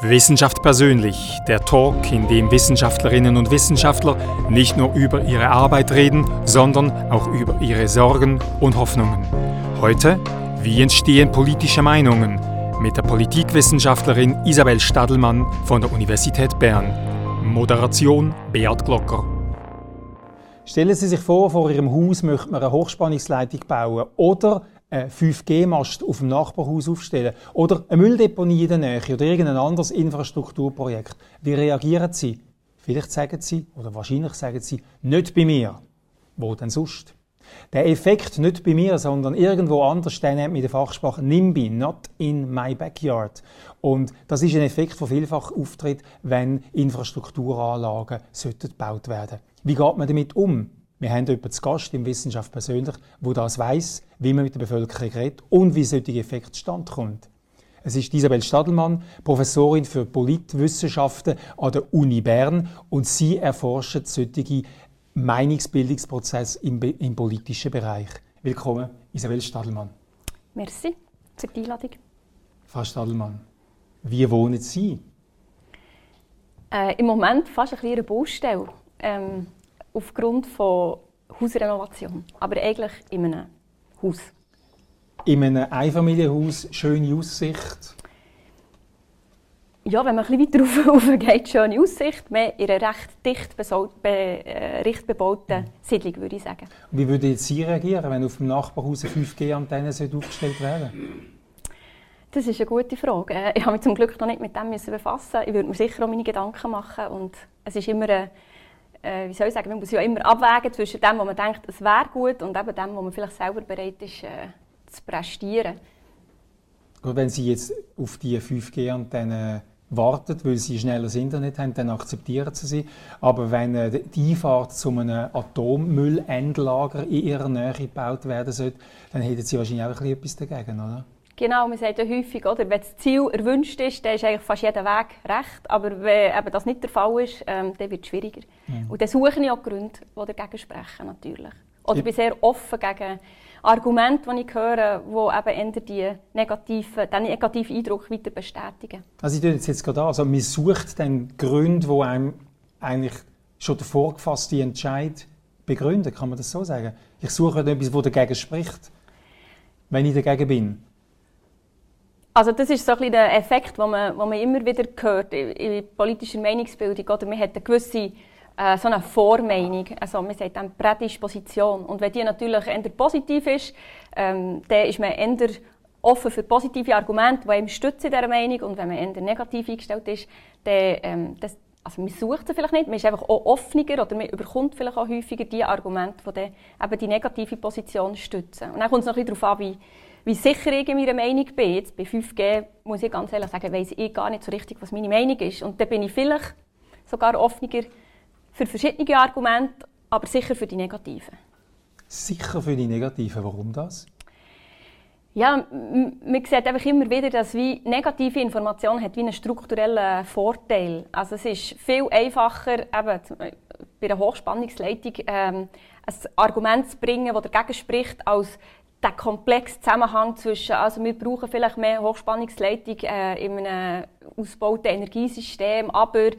Wissenschaft persönlich, der Talk, in dem Wissenschaftlerinnen und Wissenschaftler nicht nur über ihre Arbeit reden, sondern auch über ihre Sorgen und Hoffnungen. Heute, wie entstehen politische Meinungen? Mit der Politikwissenschaftlerin Isabel Stadelmann von der Universität Bern. Moderation Beat Glocker. Stellen Sie sich vor, vor Ihrem Haus möchte man eine Hochspannungsleitung bauen oder 5G-Mast auf dem Nachbarhaus aufstellen oder eine Mülldeponie in der Nähe oder irgendein anderes Infrastrukturprojekt. Wie reagieren Sie? Vielleicht sagen Sie, oder wahrscheinlich sagen Sie, nicht bei mir. Wo denn sonst? Der Effekt nicht bei mir, sondern irgendwo anders, der nennt mit der Fachsprache NIMBY, not in my backyard. Und das ist ein Effekt, der vielfach auftritt, wenn Infrastrukturanlagen gebaut werden. Wie geht man damit um? Wir haben jemanden zu Gast im Wissenschaft persönlich, wo das weiß, wie man mit der Bevölkerung redet und wie solche Effekt zustande kommt. Es ist Isabel Stadelmann, Professorin für Politwissenschaften an der Uni Bern und sie erforscht solche Meinungsbildungsprozesse im, im politischen Bereich. Willkommen, Isabel Stadelmann. Merci für die Einladung. Frau Stadelmann, wie wohnen Sie? Äh, Im Moment fast ein eine Baustelle. Ähm, aufgrund von Hausrenovation. Aber eigentlich in einem Haus. In einem Einfamilienhaus, schöne Aussicht? Ja, wenn man ein bisschen weiter rauf, geht, schöne Aussicht. Mehr in einer recht dicht, be, äh, recht bebauten Siedlung, würde ich sagen. Wie würde jetzt Sie reagieren, wenn auf dem Nachbarhaus eine 5G-Antenne aufgestellt werden Das ist eine gute Frage. Äh, ich habe mich zum Glück noch nicht mit dem befassen. Ich würde mir sicher auch meine Gedanken machen. Und es ist immer eine äh, wie soll ich sagen, man muss ja immer abwägen zwischen dem, wo man denkt, es wäre gut, und eben dem, wo man vielleicht selber bereit ist, äh, zu prestieren. Wenn Sie jetzt auf die 5G-Antenne warten, weil Sie schnelleres Internet haben, dann akzeptieren Sie sie. Aber wenn äh, die Einfahrt zu einem Atommüllendlager in Ihrer Nähe gebaut werden sollte, dann hätten Sie wahrscheinlich auch etwas dagegen, oder? Genau, man sagt ja häufig, oder, wenn das Ziel erwünscht ist, dann ist eigentlich fast jeder Weg recht. Aber wenn eben das nicht der Fall ist, ähm, dann wird es schwieriger. Mhm. Und dann suche ich auch Gründe, die dagegen sprechen, natürlich. Oder ich bin sehr offen gegen Argumente, die ich höre, die eben die negativen, den negativen Eindruck weiter bestätigen. Also ich tue jetzt, jetzt gerade an, also man sucht dann Gründe, die einem eigentlich schon der vorgefasste Entscheid begründen, kann man das so sagen? Ich suche etwas, das dagegen spricht, wenn ich dagegen bin. Also das ist so ein der Effekt, den man, den man immer wieder hört in, in politischer Meinungsbildung. Oder man hat eine gewisse äh, so eine Vormeinung, also man sagt dann Prädisposition. Und wenn die natürlich eher positiv ist, ähm, dann ist man eher offen für positive Argumente, die einem stützen dieser Meinung. Und wenn man eher negativ eingestellt ist, dann ähm, das, also man sucht sie vielleicht nicht, man ist einfach auch offener oder man überkommt vielleicht auch häufiger die Argumente, die dann eben die negative Position stützen. Und dann kommt es noch ein bisschen darauf an, wie wie sicher ich in meiner Meinung bin. Jetzt bei 5G muss ich ganz ehrlich sagen, weiß ich gar nicht so richtig, was meine Meinung ist. Und da bin ich vielleicht sogar offener für verschiedene Argumente, aber sicher für die negativen. Sicher für die negativen. Warum das? Ja, man sieht einfach immer wieder, dass wie negative Information hat wie einen strukturellen Vorteil. Also es ist viel einfacher, eben bei einer Hochspannungsleitung ähm, ein Argument zu bringen, das dagegen spricht, als der komplexe Zusammenhang zwischen, also wir brauchen vielleicht mehr Hochspannungsleitung äh, in einem ausgebauten Energiesystem, aber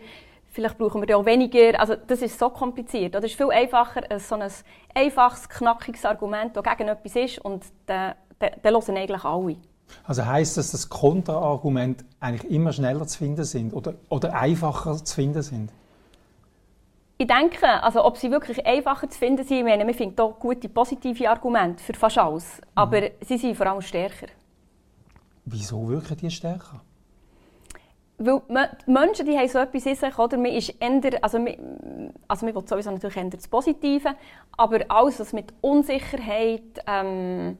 vielleicht brauchen wir auch weniger. Also das ist so kompliziert. Es ist viel einfacher, so ein einfaches, knackiges Argument, das gegen etwas ist und dann hören eigentlich alle. Also heißt das, dass Kontraargumente eigentlich immer schneller zu finden sind oder, oder einfacher zu finden sind? Ich denke, also ob sie wirklich einfacher zu finden sind, ich meine, wir finden hier gute positive Argumente für fast alles, aber mhm. sie sind vor allem stärker. Wieso wirken die stärker? Weil die Menschen die haben so etwas in sich, oder? Man ist eher, also man, also man will sowieso natürlich eher das Positive, aber alles, was mit Unsicherheit, ähm,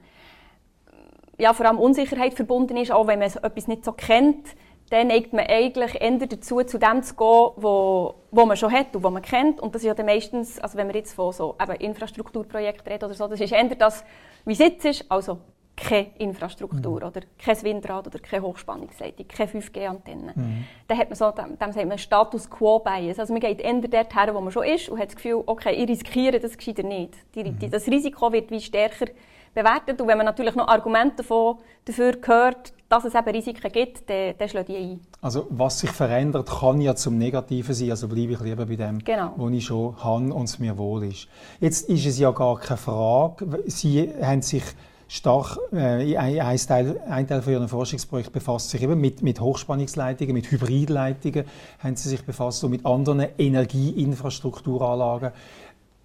ja, vor allem Unsicherheit verbunden ist, auch wenn man etwas nicht so kennt, dann neigt man eigentlich eher dazu, zu dem zu gehen, wo, wo man schon hat und wo man kennt. Und das ist ja dann meistens, also wenn wir jetzt von so eben Infrastrukturprojekten reden oder so, das ist eher das, wie es jetzt ist, also keine Infrastruktur mhm. oder kein Windrad oder keine Hochspannungsleitung, keine 5G-Antenne. Mhm. Dann hat man so, dem, dem sagt man Status Quo-Bias. Also man geht eher dorthin, wo man schon ist und hat das Gefühl, okay, ich riskiere das gescheiter nicht. Die, die, mhm. das Risiko wird wie stärker bewertet. Und wenn man natürlich noch Argumente davon, dafür hört, dass es eben Risiken gibt, dann, dann schlägt die ein. Also was sich verändert, kann ja zum Negativen sein. Also bleibe ich lieber bei dem, genau. wo ich schon habe und es mir wohl ist. Jetzt ist es ja gar keine Frage. Sie haben sich stark, äh, ein, Teil, ein Teil von Ihrem Forschungsprojekt befasst sich eben mit, mit Hochspannungsleitungen, mit Hybridleitungen, haben Sie sich befasst und mit anderen Energieinfrastrukturanlagen.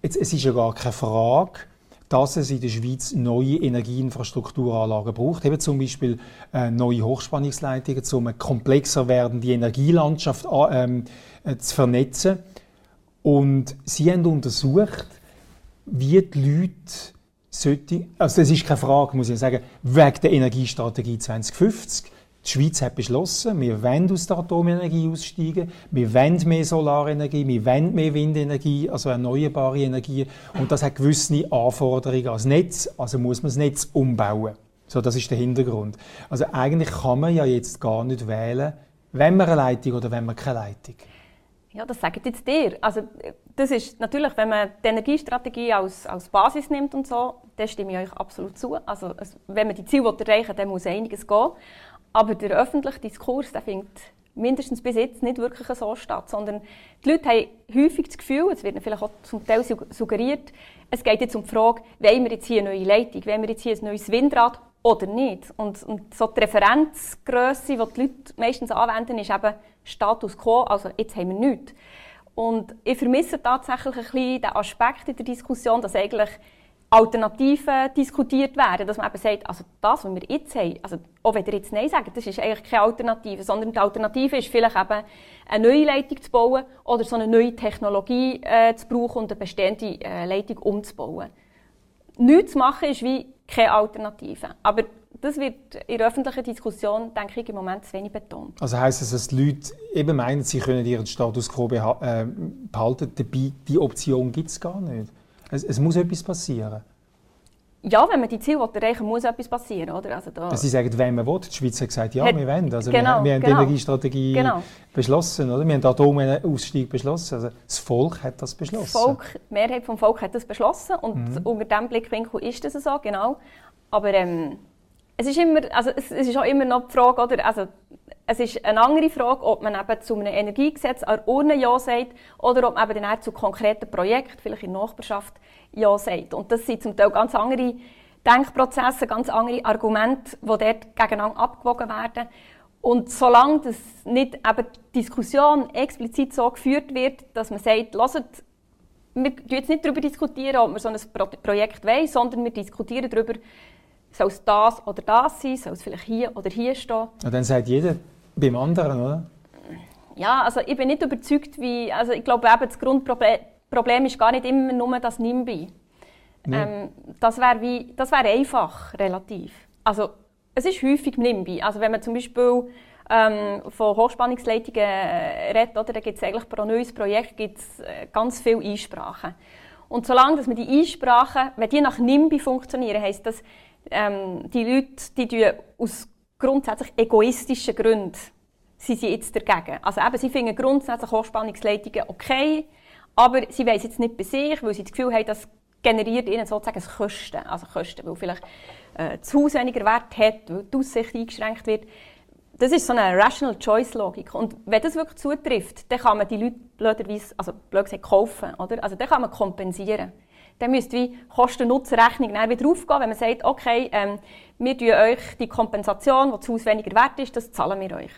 Jetzt, es ist ja gar keine Frage, dass es in der Schweiz neue Energieinfrastrukturanlagen braucht. Eben zum Beispiel äh, neue Hochspannungsleitungen, um komplexer werdende Energielandschaft ähm, äh, zu vernetzen. Und Sie haben untersucht, wie die Leute sollte, also das ist keine Frage, muss ich sagen, wegen der Energiestrategie 2050. Die Schweiz hat beschlossen, wir wollen aus der Atomenergie aussteigen, wir wollen mehr Solarenergie, wir wollen mehr Windenergie, also erneuerbare Energie. Und das hat gewisse Anforderungen als Netz, also muss man das Netz umbauen. So, das ist der Hintergrund. Also eigentlich kann man ja jetzt gar nicht wählen, wenn man eine Leitung oder wenn man keine Leitung. Ja, das sagt jetzt dir. Also, das ist natürlich, wenn man die Energiestrategie als, als Basis nimmt und so, dann stimme ich euch absolut zu. Also, wenn man die Ziele erreichen will, dann muss einiges gehen. Aber der öffentliche Diskurs, der findet mindestens bis jetzt nicht wirklich so statt, sondern die Leute haben häufig das Gefühl, es wird vielleicht auch zum Teil suggeriert, es geht jetzt um die Frage, wollen wir jetzt hier eine neue Leitung, wollen wir jetzt hier ein neues Windrad oder nicht. Und, und so die Referenzgröße, die die Leute meistens anwenden, ist eben Status quo, also jetzt haben wir nichts. Und ich vermisse tatsächlich ein bisschen den Aspekt in der Diskussion, dass eigentlich Alternativen diskutiert werden, dass man eben sagt, also das, was wir jetzt haben, also auch wenn ihr jetzt Nein sagt, das ist eigentlich keine Alternative, sondern die Alternative ist vielleicht eben eine neue Leitung zu bauen oder so eine neue Technologie äh, zu brauchen und eine bestehende äh, Leitung umzubauen. Nichts zu machen ist wie keine Alternative. Aber das wird in der öffentlichen Diskussion, denke ich, im Moment zu wenig betont. Also heisst es, dass die Leute eben meinen, sie können ihren Status quo äh, behalten, dabei die Option gibt es gar nicht? Es, es, muss etwas passieren. Ja, wenn man die Ziele erreichen muss etwas passieren. Oder? Also da Sie sagen, wenn man will. Die Schweiz hat gesagt, ja, hat, wir wollen. Also genau, wir, wir haben genau, die Energiestrategie genau. beschlossen. Oder? Wir haben den Atomausstieg beschlossen. Also das Volk hat das beschlossen. Das Volk, die Mehrheit des Volkes hat das beschlossen. Und mhm. unter diesem Blickwinkel ist das so, genau. Aber ähm, es ist immer, also es, es, ist auch immer noch die Frage, oder? Also, es ist eine andere Frage, ob man eben zu einem Energiegesetz an der Urne Ja sagt oder ob man eben zu konkreten Projekten, vielleicht in der Nachbarschaft, Ja sagt. Und das sind zum Teil ganz andere Denkprozesse, ganz andere Argumente, die dort gegeneinander abgewogen werden. Und solange das nicht eben die Diskussion explizit so geführt wird, dass man sagt, lasst, wir diskutieren jetzt nicht darüber diskutieren, ob wir so ein Projekt wollen, sondern wir diskutieren darüber, soll es das oder das sein? Soll es vielleicht hier oder hier stehen? Ja, dann sagt jeder beim anderen, oder? Ja, also ich bin nicht überzeugt, wie... Also ich glaube eben, das Grundproblem ist gar nicht immer nur das NIMBY. Nee. Ähm, das wäre wär einfach, relativ. Also es ist häufig NIMBY. Also wenn man zum Beispiel ähm, von Hochspannungsleitungen äh, redet, oder, dann gibt es eigentlich pro neues Projekt gibt's, äh, ganz viele Einsprachen. Und solange dass man die Einsprachen, wenn die nach NIMBY funktionieren, heisst das, ähm, die Leute, die aus grundsätzlich egoistischen Gründen sind sie jetzt dagegen. Also eben, sie finden grundsätzlich Hochspannungsleitungen okay, aber sie wollen es jetzt nicht bei sich, weil sie das Gefühl haben, das generiert ihnen sozusagen Kosten. Also Kosten, weil vielleicht äh, das Haus weniger Wert hat, weil die Aussicht eingeschränkt wird. Das ist so eine Rational Choice Logik. Und wenn das wirklich zutrifft, dann kann man die Leute blöderweise, also blöd gesagt, kaufen, oder? Also dann kann man kompensieren dann müsste die Kosten-Nutzen-Rechnung wieder aufgehen, wenn man sagt, okay, ähm, wir tun euch die Kompensation, die zu Haus weniger wert ist, das zahlen wir euch.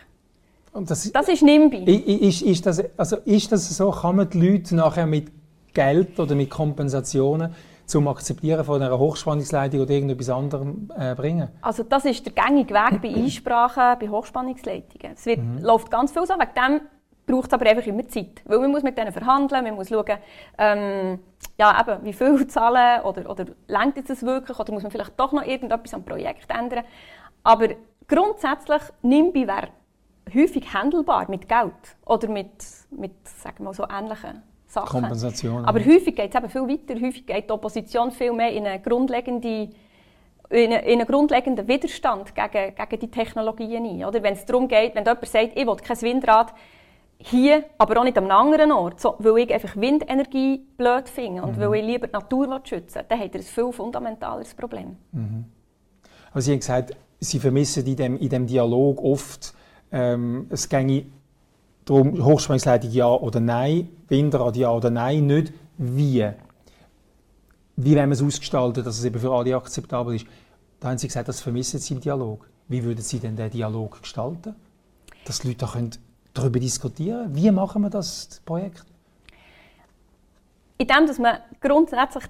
Und das, das ist NIMBY. Ist, ist, das, also ist das so, kann man die Leute nachher mit Geld oder mit Kompensationen zum Akzeptieren von einer Hochspannungsleitung oder irgendetwas anderem äh, bringen? Also das ist der gängige Weg bei Einsprachen bei Hochspannungsleitungen. Es wird, mhm. läuft ganz viel so, wegen dem braucht es aber einfach immer Zeit. Weil man muss mit denen verhandeln, man muss schauen, ähm, ja, eben, wie viel zahlen oder, oder lenkt es wirklich oder muss man vielleicht doch noch irgendetwas am Projekt ändern. Aber grundsätzlich NIMBY wäre häufig handelbar mit Geld oder mit, mit sagen wir so ähnlichen Sachen. Kompensation. Aber häufig geht es eben viel weiter. Häufig geht die Opposition viel mehr in eine grundlegende in einen grundlegenden Widerstand gegen, gegen die Technologien ein. Oder wenn es darum geht, wenn jemand sagt, ich will kein Windrad, hier, aber auch nicht an einem anderen Ort, so, weil ich einfach Windenergie blöd finde und mhm. weil ich lieber die Natur schützen will, dann hat er ein viel fundamentaleres Problem. Mhm. Aber Sie haben gesagt, Sie vermissen in dem, in dem Dialog oft, ähm, es ginge darum, Hochspannungsleitung ja oder nein, Windrad ja oder nein, nicht wie. Wie wollen wir es ausgestalten, dass es eben für alle akzeptabel ist. Da haben Sie gesagt, das vermissen Sie im Dialog. Wie würden Sie denn den Dialog gestalten? Dass die Leute da können darüber diskutieren. Wie machen wir das Projekt? Indem, dass man grundsätzlich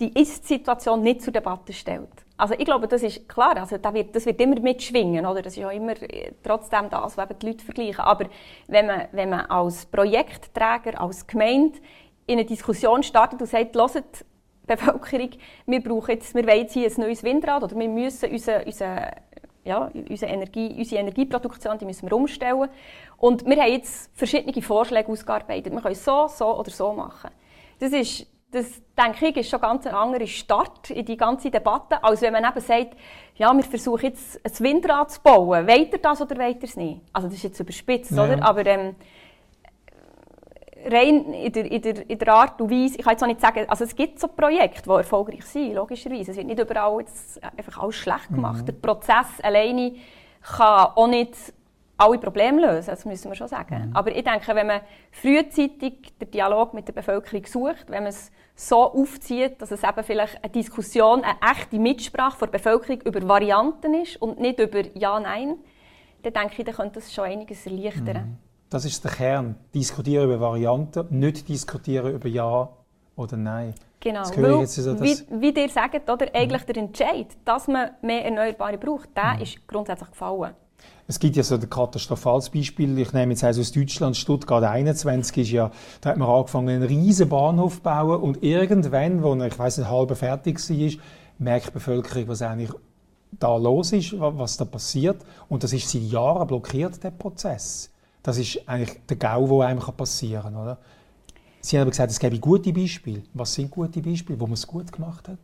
die, Ist-Situation nicht zur Debatte stellt. Also ich glaube, das ist klar, also das wird, das wird immer mitschwingen, oder? Das ist ja immer äh, trotzdem das, was die Leute vergleichen. Aber wenn man, wenn man als Projektträger, als Gemeinde in eine Diskussion startet und sagt, hört, Bevölkerung, wir brauchen jetzt, wir wollen jetzt hier ein neues Windrad oder wir müssen unsere, unsere, ja, unsere, Energie, unsere Energieproduktion die müssen wir umstellen. Und wir haben jetzt verschiedene Vorschläge ausgearbeitet. Wir können es so, so oder so machen. Das ist, das denke ich, ist schon ganz ein anderer Start in die ganze Debatte, als wenn man eben sagt, ja, wir versuchen jetzt ein Windrad zu bauen. Wollt ihr das oder wollt ihr es nicht? Also das ist jetzt überspitzt, ja. oder? Aber ähm, rein in der, in, der, in der Art und Weise, ich kann jetzt auch nicht sagen, also es gibt so Projekte, die erfolgreich sind, logischerweise. Es wird nicht überall jetzt einfach alles schlecht gemacht. Mhm. Der Prozess alleine kann auch nicht alle Probleme lösen, das müssen wir schon sagen. Mhm. Aber ich denke, wenn man frühzeitig den Dialog mit der Bevölkerung sucht, wenn man es so aufzieht, dass es eben vielleicht eine Diskussion, eine echte Mitsprache der Bevölkerung über Varianten ist und nicht über Ja, Nein, dann denke ich, dann könnte das schon einiges erleichtern. Mhm. Das ist der Kern. Diskutieren über Varianten, nicht diskutieren über Ja oder Nein. Genau, weil, so, wie, wie ihr sagt, oder, eigentlich der Entscheid, dass man mehr Erneuerbare braucht, der mhm. ist grundsätzlich gefallen. Es gibt ja so ein katastrophales Beispiel. Ich nehme jetzt eins aus Deutschland. Stuttgart 21 ist ja, da hat man angefangen, einen riesen Bahnhof zu bauen und irgendwann, wo er, ich weiß nicht, halb fertig war, merkt die Bevölkerung, was eigentlich da los ist, was da passiert. Und das ist seit Jahren blockiert, der Prozess. Das ist eigentlich der GAU, der einem passieren kann. Oder? Sie haben aber gesagt, es gäbe gute Beispiele. Was sind gute Beispiele, wo man es gut gemacht hat?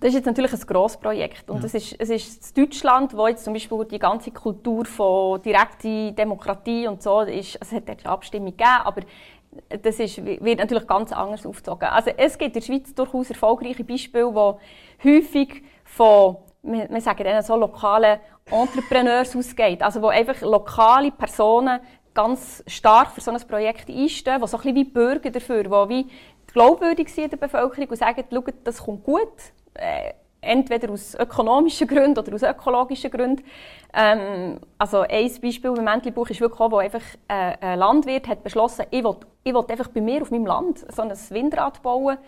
Das ist jetzt natürlich ein grosses Projekt. Und ja. es, ist, es ist Deutschland, wo jetzt zum Beispiel die ganze Kultur von direkter Demokratie und so ist, es hat eine Abstimmung gegeben, aber das ist, wird natürlich ganz anders aufgezogen. Also es gibt in der Schweiz durchaus erfolgreiche Beispiele, die häufig von wir, sagen denen so lokalen Entrepreneurs ausgeht. Also wo einfach lokale Personen ganz stark für so ein Projekt einstehen, die so ein bisschen wie Bürger dafür, die wie glaubwürdig sind in der Bevölkerung und sagen, schaut, das kommt gut. Äh, entweder aus ökonomischen Gründen oder aus ökologischen Gründen. Ähm, also ein Beispiel im Mäntelbuch ist wirklich auch, wo einfach äh, ein Landwirt hat beschlossen, ich will, ich will einfach bei mir auf meinem Land so ein Windrad bauen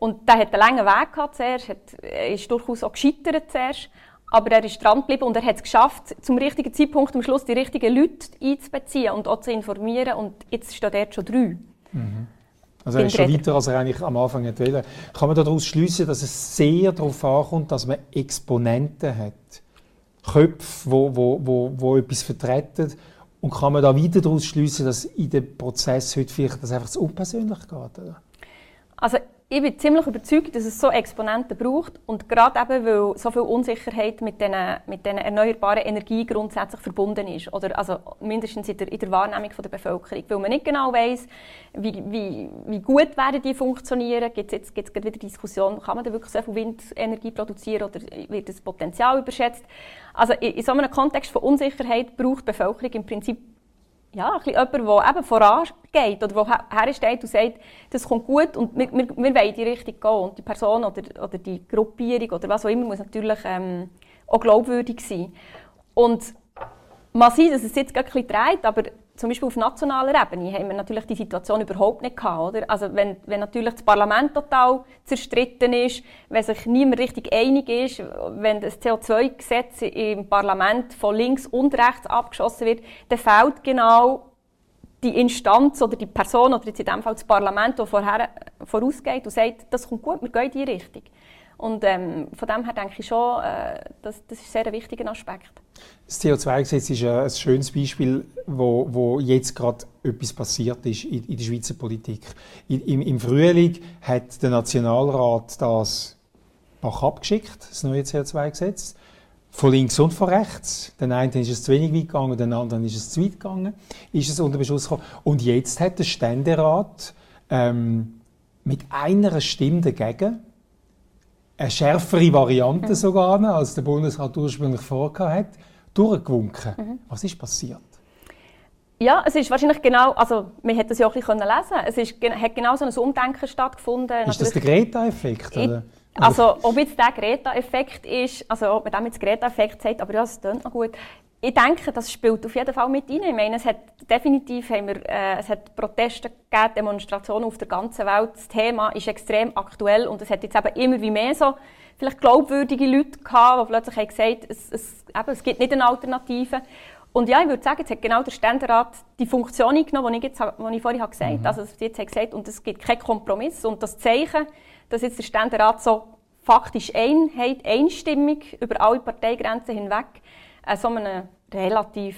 und der hat einen langen Weg gehabt zuerst, hat, ist durchaus auch gescheitert zuerst, aber er ist dran geblieben und er hat es geschafft, zum richtigen Zeitpunkt am Schluss die richtigen Leute einzubeziehen und auch zu informieren und jetzt steht er schon drei. Mhm. Also er ist schon weiter, als er eigentlich am Anfang wollte. Kann man daraus schließen, dass es sehr darauf ankommt, dass man Exponenten hat? Köpfe, wo, wo, wo, wo etwas vertreten. Und kann man da weiter daraus schließen, dass in dem Prozess heute vielleicht das einfach zu unpersönlich geht? Oder? Also ich bin ziemlich überzeugt, dass es so Exponenten braucht und gerade eben, weil so viel Unsicherheit mit diesen, mit erneuerbaren Energien grundsätzlich verbunden ist oder also mindestens in der, in der Wahrnehmung von der Bevölkerung, weil man nicht genau weiß, wie, wie, wie gut werden die funktionieren. Gibt jetzt gibt's wieder Diskussion, kann man da wirklich so viel Windenergie produzieren oder wird das Potenzial überschätzt? Also in, in so einem Kontext von Unsicherheit braucht die Bevölkerung im Prinzip ja, ein jemand, der eben vorangeht oder der hersteht und sagt, das kommt gut und wir, wir, wir wollen in die Richtung gehen. Und die Person oder, oder die Gruppierung oder was auch immer muss natürlich ähm, auch glaubwürdig sein. Und man sieht, dass es jetzt ein bisschen dreht, aber zum Beispiel auf nationaler Ebene haben wir natürlich die Situation überhaupt nicht gehabt, oder? Also wenn, wenn natürlich das Parlament total zerstritten ist, wenn sich niemand richtig einig ist, wenn das CO2-Gesetz im Parlament von links und rechts abgeschossen wird, dann fehlt genau die Instanz oder die Person oder jetzt in dem Fall das Parlament, das vorher, vorausgeht und sagt, das kommt gut, wir gehen in die Richtung. Und ähm, von dem her denke ich schon, äh, das, das ist sehr ein wichtiger Aspekt. Das CO2-Gesetz ist ein, schönes Beispiel, wo, wo jetzt gerade etwas passiert ist in, in der Schweizer Politik. In, im, Im Frühling hat der Nationalrat das Bach abgeschickt, das neue CO2-Gesetz. von links und von rechts. Den einen ist es zu wenig weit gegangen, den anderen ist es zu weit gegangen, ist es unter Beschluss gekommen. Und jetzt hat der Ständerat ähm, mit einer Stimme dagegen eine schärfere Variante mhm. sogar, als der Bundesrat ursprünglich vorgehabt hat, durchgewunken. Mhm. Was ist passiert? Ja, es ist wahrscheinlich genau, also man hätte das ja auch ein bisschen lesen Es ist, hat genau so ein Umdenken stattgefunden. Ist das der Greta-Effekt? Also, ob jetzt der Greta-Effekt ist, also ob man damit Greta-Effekt sagt, aber ja, es klingt noch gut. Ich denke, das spielt auf jeden Fall mit rein. Ich meine, es hat definitiv haben wir, äh, es hat Proteste gegeben, Demonstrationen auf der ganzen Welt. Das Thema ist extrem aktuell und es hat jetzt eben immer wie mehr so vielleicht glaubwürdige Leute gehabt, die plötzlich haben gesagt, es, es, eben, es gibt nicht eine Alternative. Und ja, ich würde sagen, jetzt hat genau der Ständerat die Funktion genommen, die ich, jetzt, die ich vorhin gesagt habe. Mhm. Also, jetzt hat gesagt, und es gibt keinen Kompromiss. Und das Zeichen, dass jetzt der Ständerat so faktisch Einheit, einstimmig über alle Parteigrenzen hinweg äh, so einem relativ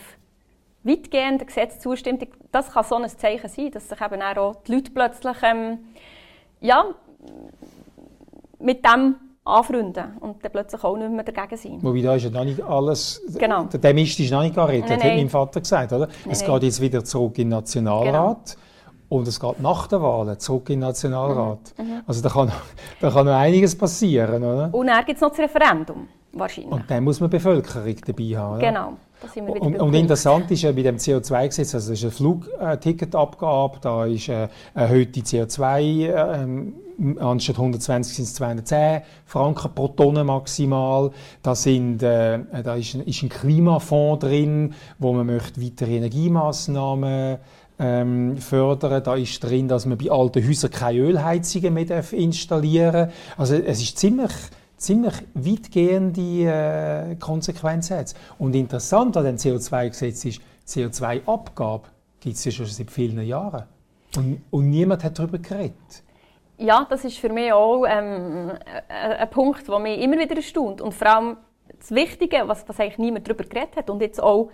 weitgehenden Gesetz zustimmt, das kann so ein Zeichen sein, dass sich eben auch die Leute plötzlich ähm, ja, mit dem anfreunden und dann plötzlich auch nicht mehr dagegen sein. Wobei da ist ja noch nicht alles, genau. der Mist ist noch nicht gerettet, nein, nein. hat mein Vater gesagt, oder? Nein, es geht jetzt wieder zurück in den Nationalrat. Genau. Und es geht nach der Wahl zurück in den Nationalrat. Mhm. mhm. Also da kann, da kann noch einiges passieren, oder? Und dann gibt es noch das Referendum, wahrscheinlich. Und dann muss man die Bevölkerung dabei haben. Oder? Genau. Und, und, interessant ist ja bei dem CO2-Gesetz, also es ist eine Flugticketabgabe, da ist eine erhöhte CO2, ähm, anstatt 120 sind es 210 Franken pro Tonne maximal. Da, sind, äh, da ist, ein, ist ein Klimafonds drin, wo man möchte weitere Energiemaßnahmen ähm, fördern. Da ist drin, dass man bei alten Häusern keine Ölheizungen mehr installieren darf. Also es ist ziemlich ziemlich weitgehende äh, Konsequenzen. Und interessant an dem CO2-Gesetz ist, CO2-Abgabe gibt es ja schon seit vielen Jahren. Und, und niemand hat darüber geredet. Ja, das ist für mich auch ähm, ein Punkt, der mich immer wieder erstaunt. Und vor allem das Wichtige, was, was eigentlich niemand darüber geredet hat und jetzt auch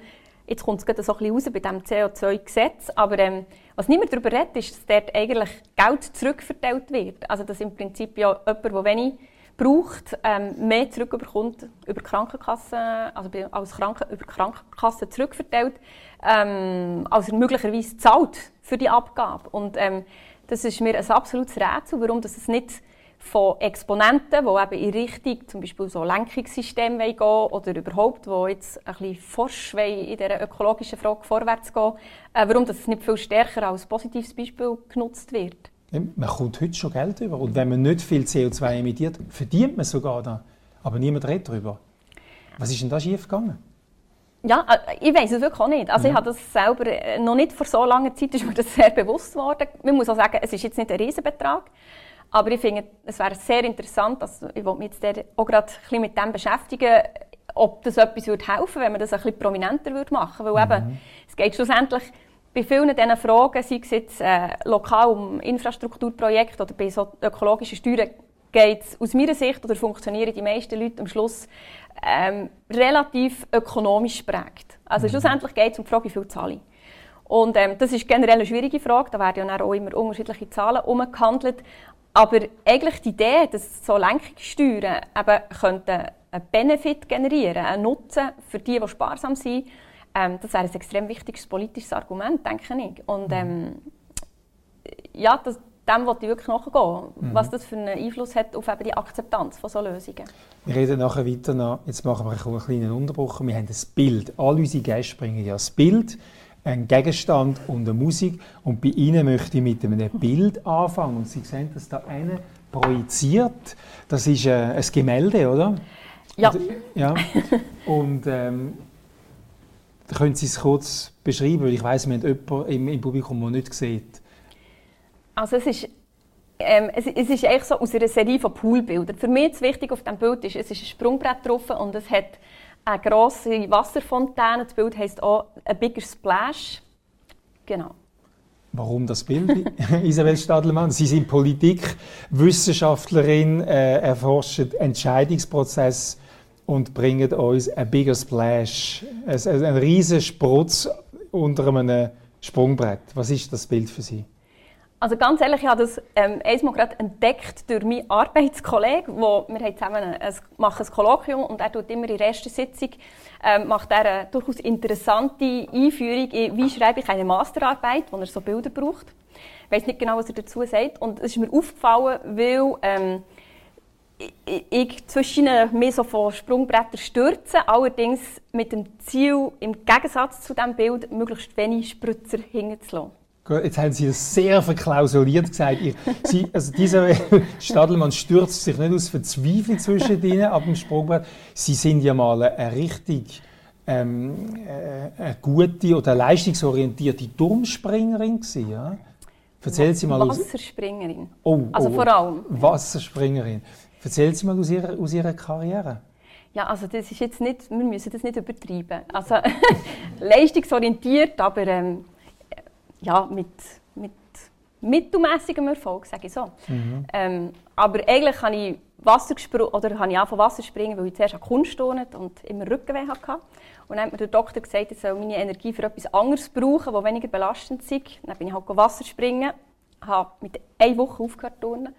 Jetzt kommt es gerade so ein bisschen raus bei diesem CO2-Gesetz. Aber ähm, was niemand darüber redet, ist, dass dort eigentlich Geld zurückverteilt wird. Also, dass im Prinzip ja jemand, der wenig braucht, ähm, mehr zurückbekommt über Krankenkassen, also als Kranken, über Krankenkassen zurückverteilt, ähm, als er möglicherweise zahlt für die Abgabe. Und ähm, das ist mir ein absolutes Rätsel, warum das nicht von Exponenten, die eben in Richtung zum Beispiel so Lenkungssystem gehen oder überhaupt, die jetzt ein bisschen forsch in dieser ökologischen Frage vorwärts gehen, äh, warum das nicht viel stärker als positives Beispiel genutzt wird. Man kommt heute schon Geld über. Und wenn man nicht viel CO2 emittiert, verdient man sogar da. Aber niemand redet darüber. Was ist denn da schief gegangen? Ja, äh, ich weiß es wirklich auch nicht. Also ja. ich habe das selber äh, noch nicht vor so langer Zeit ist mir das sehr bewusst geworden. Man muss auch sagen, es ist jetzt nicht ein Riesenbetrag. Aber ich finde, es wäre sehr interessant, also ich wollte mich jetzt auch gerade ein bisschen mit dem beschäftigen, ob das etwas würde helfen wenn man das ein bisschen prominenter würde machen würde. Weil mhm. eben, es geht schlussendlich bei vielen dieser Fragen, sei es jetzt äh, lokal um Infrastrukturprojekte oder bei so ökologischen Steuern, geht es aus meiner Sicht oder funktionieren die meisten Leute am Schluss ähm, relativ ökonomisch prägt. Also mhm. schlussendlich geht es um die Frage, wie viel zahle ich. Und ähm, das ist generell eine schwierige Frage, da werden ja auch immer unterschiedliche Zahlen umgehandelt. Aber eigentlich die Idee, dass so Lenkungssteuern eben könnten einen Benefit generieren, einen Nutzen für die, die sparsam sind, ähm, das wäre ein extrem wichtiges politisches Argument, denke ich. Und ähm, ja, das, dem wollte ich wirklich nachgehen, mhm. was das für einen Einfluss hat auf eben die Akzeptanz von solchen Lösungen. Wir reden nachher weiter noch. Jetzt machen wir einen kleinen Unterbruch. Wir haben das Bild. All unsere Gäste bringen ja das Bild, einen Gegenstand und eine Musik. Und bei Ihnen möchte ich mit einem Bild anfangen. Und Sie sehen das da eine projiziert. Das ist äh, ein Gemälde, oder? Ja. ja. Und ähm, können Sie es kurz beschreiben? Weil ich weiß, wir haben jemanden im, im Publikum, der nicht sieht. Also es ist, ähm, es, es, ist eigentlich so aus einer Serie von Poolbildern. Für mich das Wichtige auf diesem Bild ist, es ist ein Sprungbrett drauf und es hat eine grosse Wasserfontäne. Das Bild heisst auch «A bigger splash». Genau. Warum das Bild, Isabel Stadelmann? Sie sind Politikwissenschaftlerin, äh, erforschen Entscheidungsprozess und bringen uns ein bigger splash, ein, ein riesiger Sprutz unter einem Sprungbrett. Was ist das Bild für Sie? Also ganz ehrlich, ich habe das ähm, einmal gerade entdeckt durch meinen Arbeitskollegen, wo wir haben zusammen ein, ein, machen ein Kolloquium und er tut immer in der ersten Sitzung ähm, macht er eine durchaus interessante Einführung in, wie schreibe ich eine Masterarbeit, wo er so Bilder braucht. Ich weiß nicht genau, was er dazu sagt und es ist mir aufgefallen, weil ähm, ich, ich zwischen mir so von Sprungbrettern stürze, allerdings mit dem Ziel, im Gegensatz zu diesem Bild, möglichst wenig Spritzer hinzulassen. Jetzt haben Sie das sehr verklausuliert gesagt. Ich, Sie, also dieser Stadelmann stürzt sich nicht aus Verzweiflung zwischen ihnen ab dem Sprungbrett. Sie sind ja mal eine richtig ähm, äh, eine gute oder leistungsorientierte Turmspringerin gewesen, ja? Erzählen Sie mal Wasserspringerin. Oh, also oh, vor allem. Wasserspringerin. Erzählen Sie mal aus Ihrer, aus Ihrer Karriere. Ja, also das ist jetzt nicht, wir müssen das nicht übertreiben. Also leistungsorientiert, aber ähm, ja, mit, mit mittelmäßigem Erfolg, sage ich so. Mhm. Ähm, aber eigentlich habe ich Wasser oder habe ich auch von Wasser springen, weil ich zuerst an Kunst turnet und immer Rückenweh hatte. Und dann hat mir der Doktor gesagt, ich soll meine Energie für etwas anderes brauchen, das weniger belastend ist. Dann bin ich halt Wasser springen, habe mit einer Woche aufgehört turnen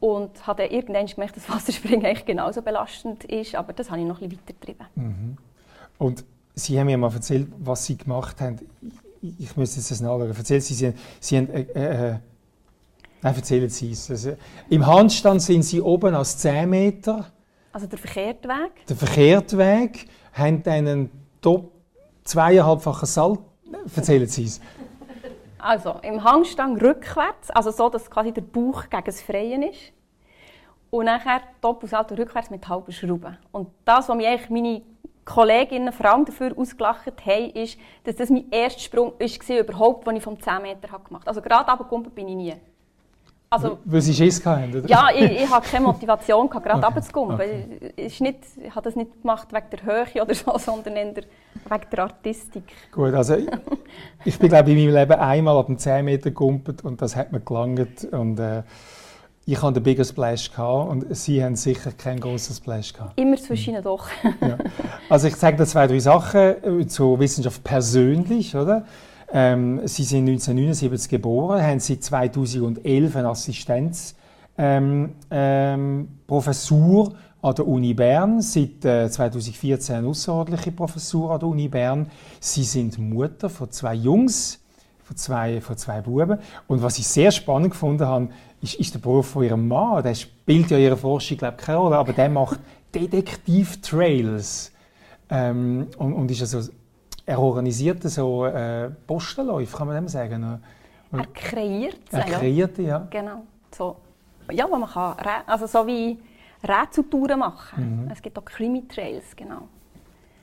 und habe dann irgendwann gemerkt, dass Wasserspringen eigentlich genauso belastend ist, aber das habe ich noch ein bisschen weitergetrieben. Mhm. Und Sie haben mir mal erzählt, was Sie gemacht haben ich müsste jetzt das nachschauen. Erzählen Sie, Sie, Sie haben, äh, äh, nein, erzählen Sie es. Also, Im Handstand sind Sie oben als 10 Meter. Also der verkehrte Weg? Der verkehrte Weg, haben einen top zweieinhalbfachen Salt. Erzählen Sie es. Also im Handstand rückwärts, also so, dass quasi der Bauch gegen das Freien ist. Und nachher Doppelsalto rückwärts mit halben Schrauben. Und das, was mich eigentlich meine Kolleginnen vor allem dafür ausgelacht haben, ist, dass das mein erster Sprung war, überhaupt, den ich vom 10 Meter gemacht habe. Also gerade runtergekumpelt bin ich nie. Also, Weil sie Schiss hatten, oder? Ja, ich, ich hatte keine Motivation, gehabt, gerade okay. runterzukommen. Okay. Ich, nicht, ich habe das nicht gemacht wegen der Höhe oder so, sondern eher wegen der Artistik. Gut, also ich, ich bin glaube ich in meinem Leben einmal ab dem 10 Meter gekumpelt und das hat mir gelangt. Und, äh, ich hatte den Bigger Splash und Sie haben sicher keinen großen Splash gehabt. Immer zwischen ihnen doch. ja. Also ich zeige da zwei, drei Sachen äh, zur Wissenschaft persönlich, oder? Ähm, Sie sind 1979 geboren, haben seit 2011 eine Assistenzprofessur ähm, ähm, an der Uni Bern, seit äh, 2014 eine außerordentliche Professur an der Uni Bern. Sie sind Mutter von zwei Jungs, von zwei, von zwei Buben. Und was ich sehr spannend gefunden habe, ist, ist der Beruf von ihrem Mann. Der spielt ja in ihrer Forschung glaube keine Rolle, aber der macht Detektiv-Trails. Ähm, und, und ist also, er organisiert so äh, Postenläufe, kann man dem sagen. Und er kreiert sie, Er kreiert ja. ja. Genau. So, ja, man kann, also so wie Rätseltouren machen. Mhm. Es gibt auch Krimi-Trails, genau.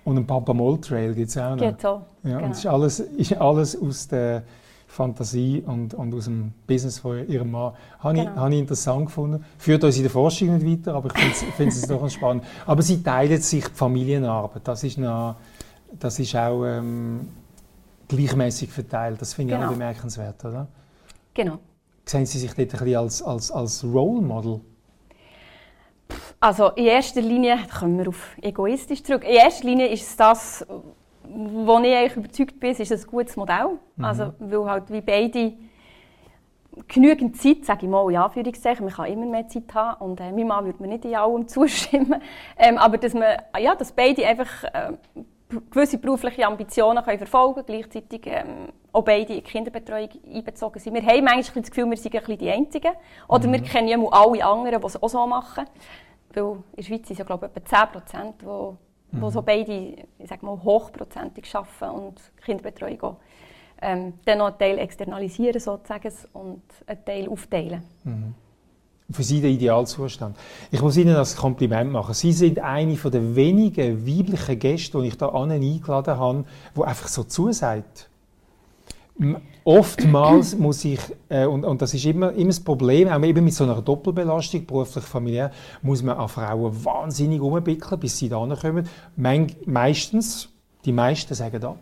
Und einen Papa Moll Trail gibt es auch noch. Geht so. Ja, genau. und es ist alles, ist alles aus der Fantasie und, und aus dem Business von ihrem Mann. Habe, genau. ich, habe ich interessant gefunden. Führt uns in der Forschung nicht weiter, aber ich finde es doch spannend. Aber sie teilen sich die Familienarbeit. Das ist, noch, das ist auch ähm, gleichmäßig verteilt. Das finde ich genau. auch bemerkenswert, oder? Genau. Sehen Sie sich dort ein bisschen als, als, als Role Model? Also in erster Linie, kommen wir auf egoistisch zurück, in erster Linie ist es das, wo ich eigentlich überzeugt bin, ist ein gutes Modell. Mhm. Also, weil halt wie beide genügend Zeit, sage ich mal in Anführungszeichen, man kann immer mehr Zeit haben und äh, mein Mann würde mir nicht in allem zustimmen, ähm, aber dass, man, ja, dass beide einfach äh, gewisse berufliche Ambitionen können verfolgen können, gleichzeitig ähm, auch beide in die Kinderbetreuung einbezogen sind. Wir haben manchmal das Gefühl, wir sind ein bisschen die Einzigen oder mhm. wir kennen ja alle anderen, die es auch so machen, weil in der Schweiz sind es ja glaube ich etwa 10 Prozent, die mhm. wo so beide ich sag mal, hochprozentig arbeiten und Kinderbetreuung auch. Ähm, dann noch einen Teil externalisieren sozusagen und einen Teil aufteilen. Mhm. Für Sie der Idealzustand. Ich muss Ihnen das Kompliment machen. Sie sind eine der wenigen weiblichen Gäste, die ich hier eingeladen habe, die einfach so zusagt oftmals muss ich, äh, und, und das ist immer, immer das Problem, auch eben mit so einer Doppelbelastung, beruflich, familiär, muss man an Frauen wahnsinnig umbickeln, bis sie da kommen. meistens, die meisten sagen ab.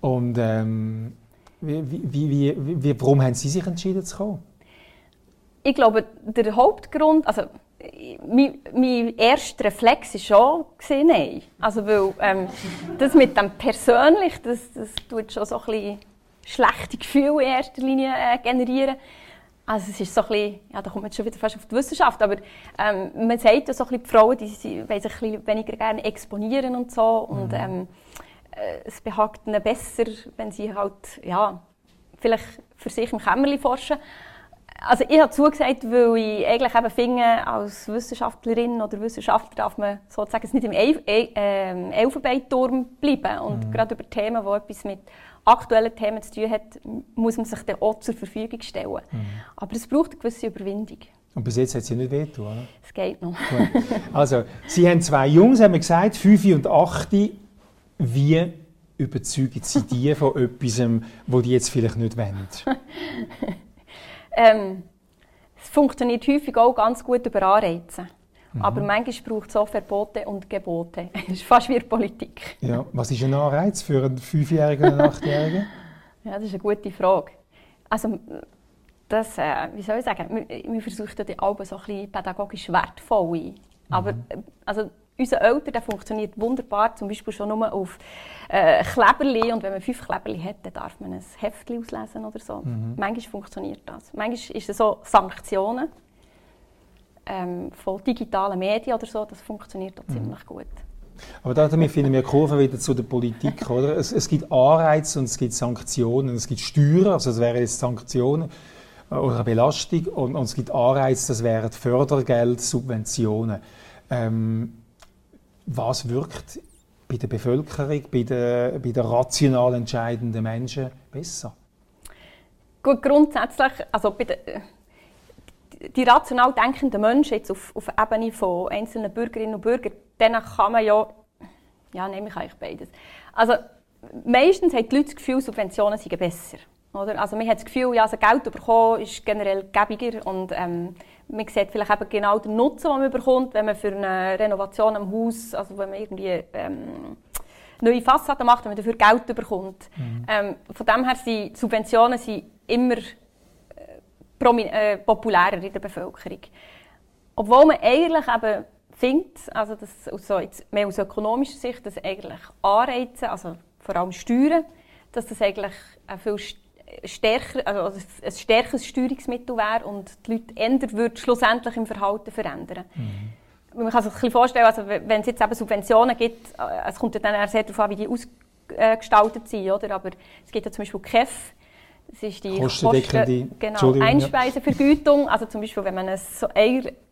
Und ähm, wie, wie, wie, warum haben Sie sich entschieden zu kommen? Ich glaube, der Hauptgrund, also mein, mein erster Reflex war schon, nein. Also, weil ähm, das mit dem persönlich, das, das tut schon so ein bisschen schlechte Gefühle in erster Linie äh, generieren. Also es ist so ein bisschen, ja, da kommt man schon wieder fast auf die Wissenschaft, aber ähm, man sagt ja so ein bisschen, die Frauen, die, die wollen sich ein bisschen weniger gerne exponieren und so und mhm. ähm, äh, es behagt ihnen besser, wenn sie halt, ja, vielleicht für sich im Kämmerlein forschen. Also ich habe zugesagt, weil ich eigentlich eben finde, als Wissenschaftlerin oder Wissenschaftler darf man sozusagen nicht im Elf äh, Elfenbeinturm bleiben. Und mhm. gerade über Themen, die etwas mit aktuellen Themen zu tun hat, muss man sich dann auch zur Verfügung stellen. Mhm. Aber es braucht eine gewisse Überwindung. Und bis jetzt hat es ja nicht wehtun, oder? Es geht noch. also, Sie haben zwei Jungs, haben wir gesagt, 5 und 8. Wie überzeugen Sie die von etwas, wo die jetzt vielleicht nicht wollen? ähm, es funktioniert häufig auch ganz gut über Anreize. Mhm. Aber manchmal braucht es auch Verbote und Gebote. Das ist fast wie Politik. Ja. Was ist ein Anreiz für einen Fünfjährigen oder einen Achtjährigen? ja, das ist eine gute Frage. Also, das, äh, wie soll ich sagen, wir, wir versuchen die Alben so ein bisschen pädagogisch wertvoll ein. Aber mhm. also, unser Älter der funktioniert wunderbar, zum Beispiel schon nur auf äh, Kleberli. Und wenn man fünf Kleberli hat, dann darf man ein Heftli auslesen oder so. Mhm. Manchmal funktioniert das. Manchmal ist es so Sanktionen ähm, von digitalen Medien oder so, das funktioniert auch mhm. ziemlich gut. Aber damit finden wir Kurve wieder zu der Politik. Oder? Es, es, gibt Anreize und es gibt Sanktionen, es gibt Steuern, also es wären jetzt Sanktionen äh, oder eine Belastung und, und, es gibt Anreize, das wären Fördergeld, Subventionen. Ähm, was wirkt bei der Bevölkerung, bei den, bei den rational entscheidenden Menschen besser? Gut, grundsätzlich, also bei der, die rational denkenden Menschen jetzt auf, auf Ebene von einzelnen Bürgerinnen und Bürgern, denen kann man ja, ja, nehme ich eigentlich beides. Also meistens haben die Leute das Gefühl, Subventionen seien besser. Oder? Also man hat das Gefühl, ja, also Geld bekommen ist generell gäbiger und ähm, man sieht vielleicht eben genau den Nutzen, den man bekommt, wenn man für eine Renovation am Haus, also wenn man irgendwie ähm, neue Fassaden macht, wenn man dafür Geld bekommt. Mhm. Ähm, von dem her sind Subventionen sind immer äh, äh, populärer in der Bevölkerung. Obwohl man eigentlich eben findet, also das aus so jetzt mehr aus ökonomischer Sicht, dass eigentlich Anreize, also vor allem Steuern, dass das eigentlich viel stärker, also ein stärkeres Steuerungsmittel wäre und die Leute ändern würde schlussendlich im Verhalten verändern. Mhm. Man kann sich ein vorstellen, also wenn es jetzt eben Subventionen gibt, äh, es kommt ja dann sehr darauf an, wie die ausgestaltet sind, oder? aber es gibt ja zum Beispiel KEF, das ist die Kosten, genau, Einspeisevergütung, also zum Beispiel, wenn man ein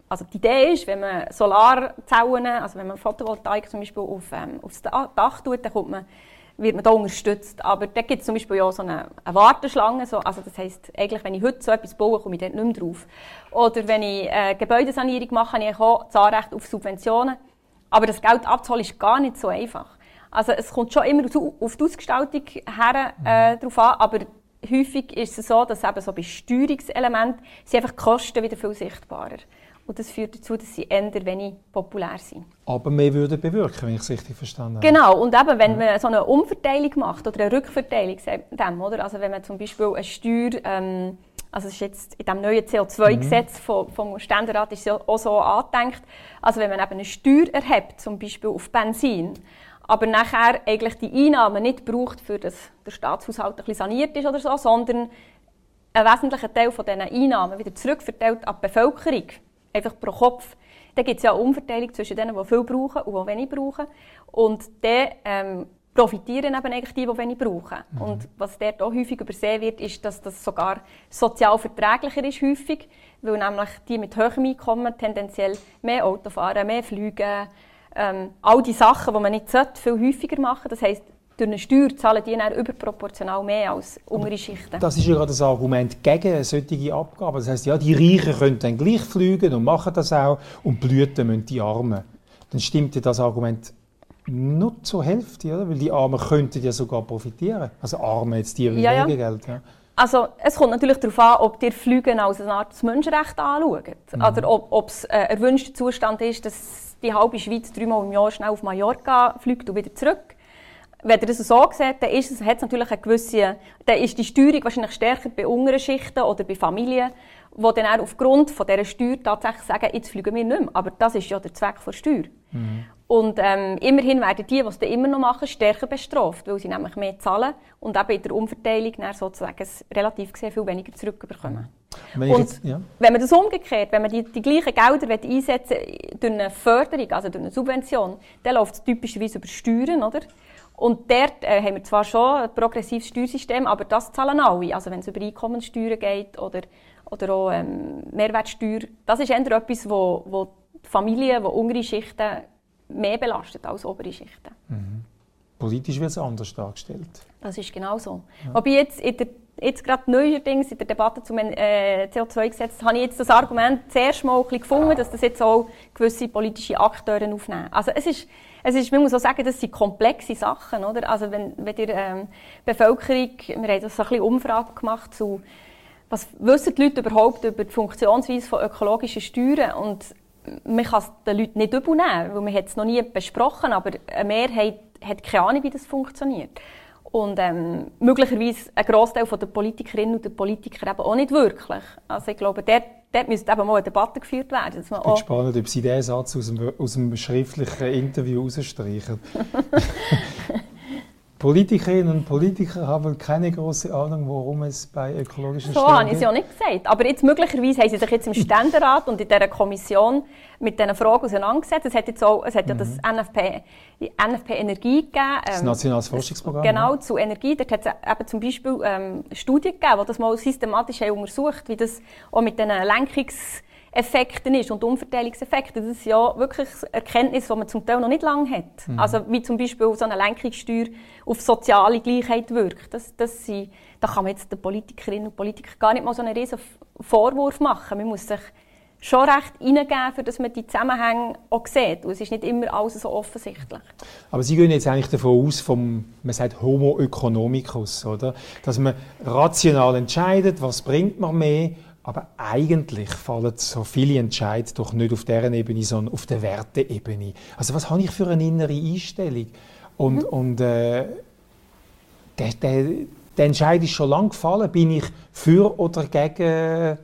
also die Idee ist, wenn man Solarzellen, also wenn man Photovoltaik zum Beispiel auf, ähm, aufs Dach tut, dann kommt man wird man da unterstützt. Aber da gibt es zum Beispiel ja so eine, eine Warteschlange. So, also das heisst, eigentlich, wenn ich heute so etwas baue, komme ich dort nicht mehr drauf. Oder wenn ich äh, Gebäudesanierung mache, habe ich auch das Anrecht auf Subventionen. Aber das Geld abzuholen ist gar nicht so einfach. Also es kommt schon immer auf die Ausgestaltung her, äh, mhm. drauf an, aber häufig ist es so, dass eben so bei Steuerungselementen sind einfach die Kosten wieder viel sichtbarer. Und das führt dazu, dass sie eher wenig populär sind. Aber mehr würden bewirken, wenn ich es richtig verstanden habe. Genau, und eben, wenn man so eine Umverteilung macht oder eine Rückverteilung, dem, oder? also wenn man zum Beispiel eine Steuer, ähm, also es ist jetzt in dem neuen CO2-Gesetz mhm. vom, Ständerat ist auch so angedenkt, also wenn man eben eine Steuer erhebt, zum Beispiel auf Benzin, aber nachher eigentlich die Einnahmen nicht braucht, für dass der Staatshaushalt ein bisschen saniert ist oder so, sondern einen wesentlichen Teil von diesen Einnahmen wieder zurückverteilt an die Bevölkerung, einfach pro Kopf. Dann gibt es ja eine Umverteilung zwischen denen, die viel brauchen und die wenig brauchen. Und dann ähm, profitieren eben eigentlich die, die wenig brauchen. Mhm. Und was dort auch häufig übersehen wird, ist, dass das sogar sozial verträglicher ist, häufig, weil nämlich die mit höherem Einkommen tendenziell mehr Auto fahren, mehr fliegen, ähm, all die Sachen, die man nicht sollte, viel häufiger machen. Das heisst, durch eine Steuer zahlen die dann überproportional mehr als untere Schichten. Das ist ja gerade das Argument gegen solche Abgaben. Das heisst, ja, die Reichen können dann gleich fliegen und machen das auch und blüten müssen die Armen. Dann stimmt das Argument nur zur Hälfte, oder? weil die Armen könnten ja sogar profitieren. Also Arme jetzt die ja, ja. Geld. Ja. Also es kommt natürlich darauf an, ob ihr Fliegen als eine Art Menschenrecht anschaut. Mhm. Oder ob es ein erwünschter Zustand ist, dass die halbe Schweiz dreimal im Jahr schnell auf Mallorca fliegt und wieder zurück wenn ihr das so seht, dann ist es, hat es natürlich eine gewisse, dann ist die Steuerung wahrscheinlich stärker bei unteren Schichten oder bei Familien, die dann auch aufgrund von dieser Steuer tatsächlich sagen, jetzt fliegen wir nicht mehr. Aber das ist ja der Zweck der Steuer. Mhm. Und ähm, immerhin werden die, die es dann immer noch machen, stärker bestraft, weil sie nämlich mehr zahlen und eben in der Umverteilung dann sozusagen relativ gesehen viel weniger zurückbekommen. Wenn und jetzt, ja. wenn man das umgekehrt, wenn man die, die gleichen Gelder einsetzen durch eine Förderung, also durch eine Subvention, dann läuft es typischerweise über Steuern, oder? Und dort äh, haben wir zwar schon ein progressives Steuersystem, aber das zahlen alle. Also wenn es über Einkommenssteuern geht oder, oder auch ähm, Mehrwertsteuer, das ist eher etwas, wo, wo die Familien, wo untere Schichten mehr belastet als obere Schichten. Mhm. Politisch wird es anders dargestellt. Das ist genau so. Ja. Wobei jetzt, in der, jetzt gerade neuerdings in der Debatte zum äh, CO2-Gesetz habe ich jetzt das Argument zuerst mal gefunden, dass das jetzt auch gewisse politische Akteure aufnehmen. Also es ist, es ist, man muss auch sagen, das sind komplexe Sachen. Oder? Also wenn, wenn die ähm, Bevölkerung, wir haben das ein bisschen Umfrage gemacht zu, was wissen die Leute überhaupt über die Funktionsweise von ökologischen Steuern und man kann es den Leuten nicht übel nehmen, weil man es noch nie besprochen aber eine Mehrheit hat keine Ahnung, wie das funktioniert. Und ähm, möglicherweise ein Großteil der Politikerinnen und der Politiker eben auch nicht wirklich. Also ich glaube, dort, dort müsste eben mal eine Debatte geführt werden. Dass man ich bin gespannt, ob Sie diesen Satz aus dem, aus dem schriftlichen Interview rausstreichen. Politikerinnen und Politiker haben keine große Ahnung, worum es bei ökologischen So habe ich es ja nicht gesagt. Aber jetzt möglicherweise haben sie sich jetzt im Ständerat und in dieser Kommission mit diesen Fragen auseinandergesetzt. Es hat, jetzt auch, es hat mhm. ja das NFP, NFP Energie gegeben. Ähm, das Nationales Forschungsprogramm. Genau, ja. zu Energie. Dort hat es eben zum Beispiel ähm, Studien gegeben, die das mal systematisch haben untersucht wie das auch mit diesen Lenkungs- Effekten ist und Umverteilungseffekte. Das ist ja wirklich Erkenntnis, die man zum Teil noch nicht lange hat. Mhm. Also wie zum Beispiel so eine Lenkungssteuer auf soziale Gleichheit wirkt. Das, das sind, da kann man jetzt den Politikerinnen und Politikern gar nicht mal so einen riesen Vorwurf machen. Man muss sich schon recht hineingeben, dass man die Zusammenhänge auch sieht. Und es ist nicht immer alles so offensichtlich. Aber Sie gehen jetzt eigentlich davon aus, vom, man sagt Homo economicus, oder? Dass man rational entscheidet, was bringt man mehr aber eigentlich fallen so viele Entscheidungen doch nicht auf deren Ebene, sondern auf der Werteebene. Also was habe ich für eine innere Einstellung? Und, mhm. und äh, der, der, der Entscheid ist schon lange gefallen. Bin ich für oder gegen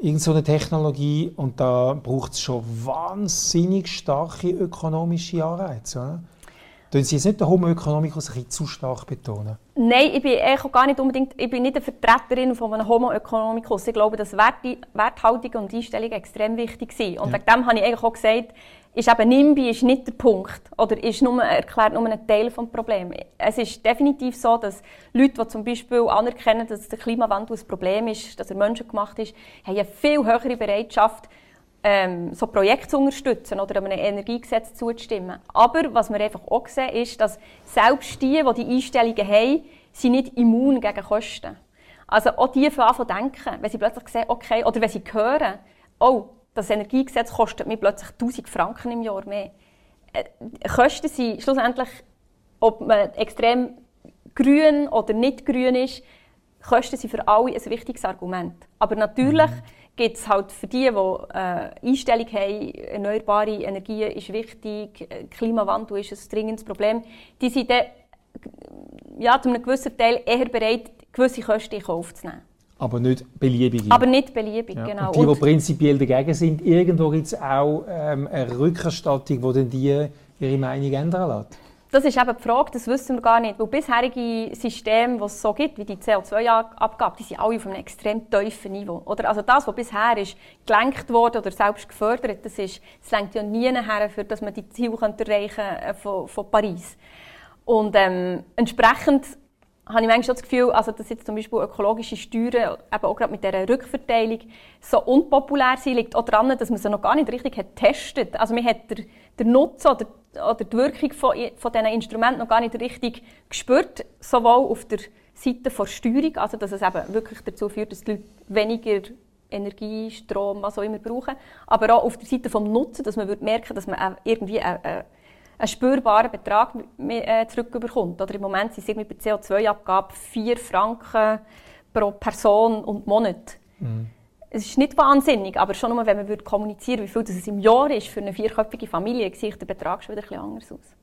irgendeine Technologie? Und da braucht es schon wahnsinnig starke ökonomische Anreize. Oder? Tun Sie jetzt nicht den Homo economicus ein bisschen zu stark betonen? Nein, ich bin auch gar nicht unbedingt, ich bin nicht eine Vertreterin von einem Homo economicus. Ich glaube, dass Werte, Werthaltung und Einstellung extrem wichtig sind. Und ja. wegen dem habe ich eigentlich auch gesagt, ist eben NIMBY ist nicht der Punkt oder ist nur, erklärt nur einen Teil des Problems. Es ist definitiv so, dass Leute, die zum Beispiel anerkennen, dass der Klimawandel ein Problem ist, dass er menschengemacht ist, haben eine viel höhere Bereitschaft, ähm, so Projekte zu unterstützen oder einem Energiegesetz zuzustimmen. Aber was wir einfach auch sehen, ist, dass selbst die, die die Einstellungen haben, sind nicht immun gegen Kosten. Also auch die fangen an zu denken, wenn sie plötzlich sehen, okay, oder wenn sie hören, oh, das Energiegesetz kostet mir plötzlich 1000 Franken im Jahr mehr. Äh, Kosten sind schlussendlich, ob man extrem grün oder nicht grün ist, Kosten sind für alle ein wichtiges Argument. Aber natürlich mhm gibt es halt für die, die äh, Einstellung haben, erneuerbare Energien ist wichtig, äh, Klimawandel ist ein dringendes Problem, die sind dann ja, zu einem gewissen Teil eher bereit, gewisse Kosten in Kauf zu nehmen. Aber nicht beliebige. Aber nicht beliebig, ja. genau. Und die, die prinzipiell dagegen sind, irgendwo gibt es auch ähm, eine Rückerstattung, die dann die ihre Meinung ändern lässt. Das ist eben die Frage, das wissen wir gar nicht. Weil bisherige Systeme, die es so gibt, wie die CO2-Abgabe, die sind alle auf einem extrem tiefen Niveau. Oder? Also das, was bisher ist gelenkt wurde oder selbst gefördert, das, ist, das lenkt ja nie her, für, dass man die Ziele erreichen äh, von, von Paris. Und ähm, entsprechend habe ich manchmal das Gefühl, also dass jetzt zum Beispiel ökologische Steuern, eben auch gerade mit dieser Rückverteilung, so unpopulär sind, liegt auch daran, dass man sie noch gar nicht richtig getestet hat. Also man hat den, den Nutzen oder, oder die Wirkung von, von diesen Instrumenten noch gar nicht richtig gespürt, sowohl auf der Seite der Steuerung, also dass es eben wirklich dazu führt, dass die Leute weniger Energie, Strom, was auch immer brauchen, aber auch auf der Seite des Nutzen, dass man merken dass man irgendwie eine, einen spürbaren Betrag äh, zurückbekommt. Oder Im Moment sind es bei der CO2-Abgabe 4 Franken pro Person und Monat. Mhm. Es ist nicht wahnsinnig, aber schon nur, wenn man würde kommunizieren wie viel das es im Jahr ist für eine vierköpfige Familie, sieht der Betrag schon wieder ein bisschen anders aus.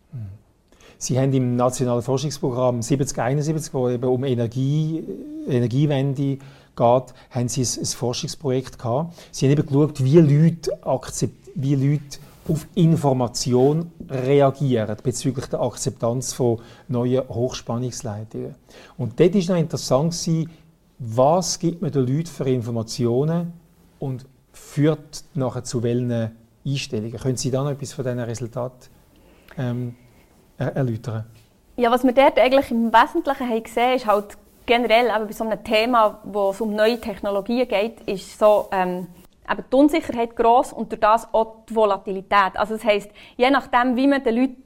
Sie haben im Nationalen Forschungsprogramm 7071, wo eben um Energie, Energiewende geht, haben Sie ein, ein Forschungsprojekt gehabt. Sie haben eben geschaut, wie Leute, wie Leute auf Information reagieren bezüglich der Akzeptanz von neuen Hochspannungsleitungen. Und dort war noch interessant, was gibt man den Leuten für Informationen und führt nachher zu welchen Einstellungen. Können Sie da noch etwas von diesen Resultaten ähm, erläutern? Ja, was wir dort eigentlich im Wesentlichen haben gesehen ist halt generell eben bei so einem Thema, wo es um neue Technologien geht, ist so ähm, eben die Unsicherheit groß und durch das auch die Volatilität. Also das heisst, je nachdem, wie man den Leuten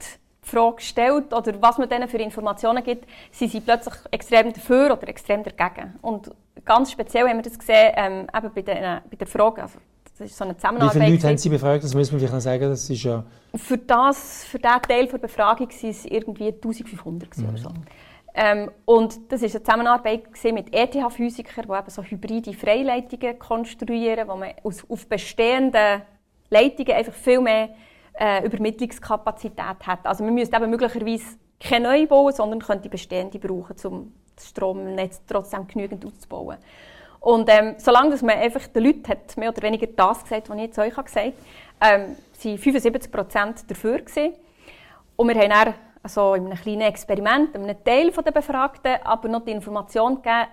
Frage stellt oder was man denen für Informationen gibt, sind sie plötzlich extrem dafür oder extrem dagegen. Und ganz speziell haben wir das gesehen ähm, eben bei, den, bei der Frage, also das ist so eine Zusammenarbeit. Wie viele Leute haben Sie befragt? Das müssen wir vielleicht noch sagen. Das ist ja für, das, für diesen Teil der Befragung waren es irgendwie 1500 mhm. oder so. Ähm, und das war eine Zusammenarbeit mit ETH-Physikern, die eben so hybride Freileitungen konstruieren, wo man aus, auf bestehenden Leitungen einfach viel mehr äh, Übermittlungskapazität hat. Also man müsste eben möglicherweise keine neu bauen, sondern könnte bestehende brauchen, um das Stromnetz trotzdem genügend auszubauen. Und ähm, solange dass man einfach den Leuten hat mehr oder weniger das gesagt, was ich jetzt euch gesagt habe, ähm, waren 75 Prozent dafür. Gewesen. Und wir haben dann also in einem kleinen Experiment einem Teil der Befragten aber noch die Information gegeben,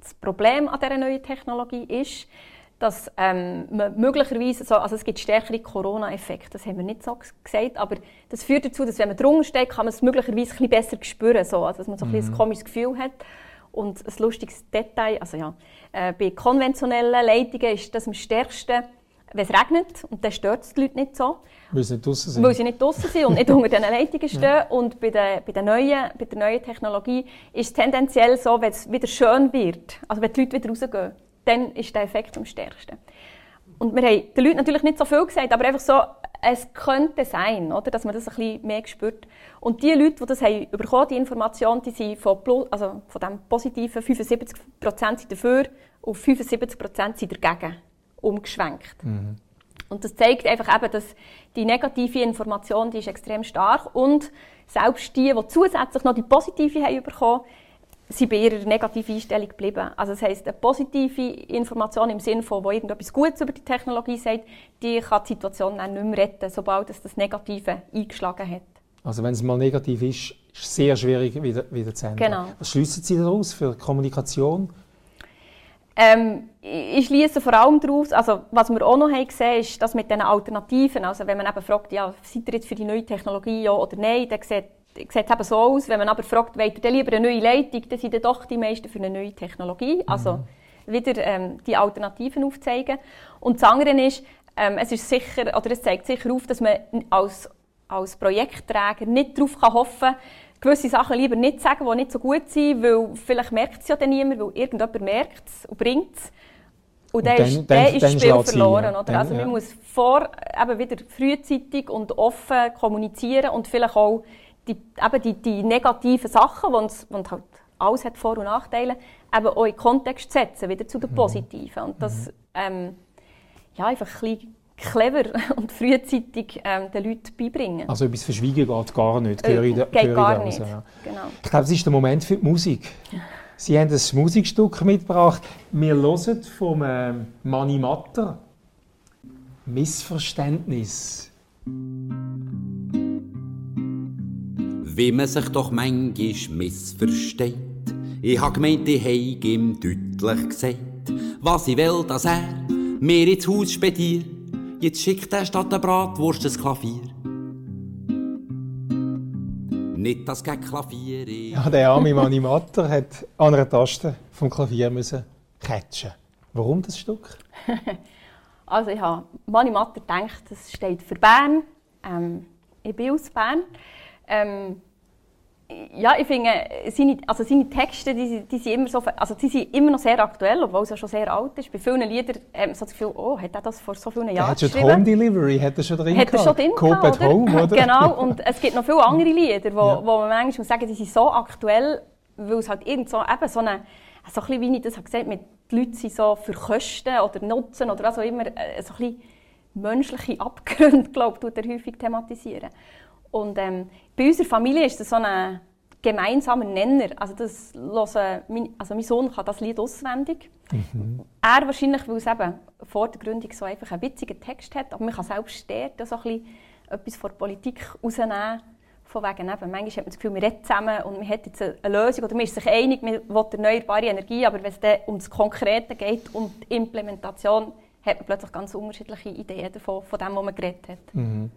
das Problem an dieser neuen Technologie ist, dass ähm, man möglicherweise, so, also es gibt stärkere Corona-Effekte, das haben wir nicht so gesagt, aber das führt dazu, dass wenn man drunter steht, kann man es möglicherweise ein bisschen besser spüren, so, also dass man so ein, mhm. ein komisches Gefühl hat. Und ein lustiges Detail, also ja, äh, bei konventionellen Leitungen ist das am stärksten, wenn es regnet und dann stört es die Leute nicht so. Weil sie nicht draußen sind. Weil sie nicht draußen sind und nicht unter diesen Leitungen stehen. Ja. Und bei der, bei, der neuen, bei der neuen Technologie ist es tendenziell so, wenn es wieder schön wird, also wenn die Leute wieder rausgehen, dann ist der Effekt am stärksten. Und wir haben den Leuten natürlich nicht so viel gesagt, aber einfach so, es könnte sein, oder, dass man das ein bisschen mehr spürt. Und die Leute, die das haben bekommen, die Information, die sind von, also von dem positiven 75 sind dafür auf 75 sind dagegen umgeschwenkt. Mhm. Und das zeigt einfach eben, dass die negative Information, die ist extrem stark und selbst die, die zusätzlich noch die positive haben bekommen, sind bei ihrer negativen Einstellung geblieben. Also das heisst, eine positive Information im Sinne von, wo irgendetwas Gutes über die Technologie sagt, die kann die Situation dann nicht mehr retten, sobald es das Negative eingeschlagen hat. Also wenn es mal negativ ist, ist es sehr schwierig wieder, wieder zu ändern. Genau. Was schließen Sie daraus für Kommunikation? Ähm, ich schließe vor allem daraus, also was wir auch noch haben gesehen ist, dass mit den Alternativen, also wenn man eben fragt, ja, seid ihr jetzt für die neue Technologie ja oder nein, dann sieht sieht es eben so aus, wenn man aber fragt, wollt ihr lieber eine neue Leitung, dann sind dann doch die meisten für eine neue Technologie. Also mhm. wieder ähm, die Alternativen aufzeigen. Und das andere ist, ähm, es ist sicher, oder es zeigt sicher auf, dass man als, als Projektträger nicht darauf kann hoffen kann, gewisse Sachen lieber nicht sagen, die nicht so gut sind, weil vielleicht merkt es ja dann niemand, weil irgendjemand merkt es und bringt es. Und, dann, ist, dann, ist das Spiel verloren. Oder? Dann, also man muss vor, eben wieder frühzeitig und offen kommunizieren und vielleicht auch die, eben die, die negativen Sachen, die halt alles hat Vor- und Nachteile, eben auch in Kontext setzen, wieder zu den mhm. positiven. Und das mhm. ähm, ja, einfach ein bisschen clever und frühzeitig ähm, den Leuten beibringen. Also etwas verschwiegen geht gar nicht. Äh, geht geht gar nicht. ja. genau. Ich glaube, es ist der Moment für die Musik. Sie haben ein Musikstück mitgebracht. Wir hören vom äh, Mani Matter «Missverständnis». Wie man sich doch manchmal missversteht. Ich hab gemeint, ich heig ihm deutlich gesagt, was ich will, dass er mir ins Haus spediert. Jetzt schickt er statt der Bratwurst das Klavier. Nicht das gegen Klavier. Ja, der arme Animator hat an einer Taste vom Klavier müssen catchen. Warum das Stück? also ich habe Manimatter gedacht, das steht für Bern. Ähm, ich bin aus Bern. Ähm, ja, ich finde, seine, also seine Texte, die, die, sind immer so, also die sind immer noch sehr aktuell, obwohl es ja schon sehr alt ist. Bei vielen Liedern hat man so das Gefühl, oh, hat er das vor so vielen Jahren hat geschrieben? Home Delivery, hat er schon drin Hat er schon drin Cope at Home, oder? genau, und es gibt noch viele andere Lieder, wo, ja. wo man manchmal muss sagen, die sind so aktuell, weil es halt irgend so, eben so eine, so ein bisschen, wie ich das habe gesagt mit die Leute sind so für Kosten oder Nutzen oder was auch immer, äh, so ein bisschen menschliche Abgründe, glaube ich, er häufig thematisieren. Und ähm, bei unserer Familie ist das so ein gemeinsamer Nenner. Also, das hören, mein, also mein Sohn kann das Lied auswendig. Mhm. Er wahrscheinlich, weil es eben vor der Gründung so einfach einen witzigen Text hat, aber man kann selbst dort so ein bisschen etwas von der Politik rausnehmen. Von wegen, eben, manchmal hat man das Gefühl, wir reden zusammen und man hat jetzt eine Lösung oder man ist sich einig, man will erneuerbare Energie, aber wenn es dann um das Konkrete geht, um die Implementation, hat man plötzlich ganz unterschiedliche Ideen davon, von dem, was man geredet hat. Mhm.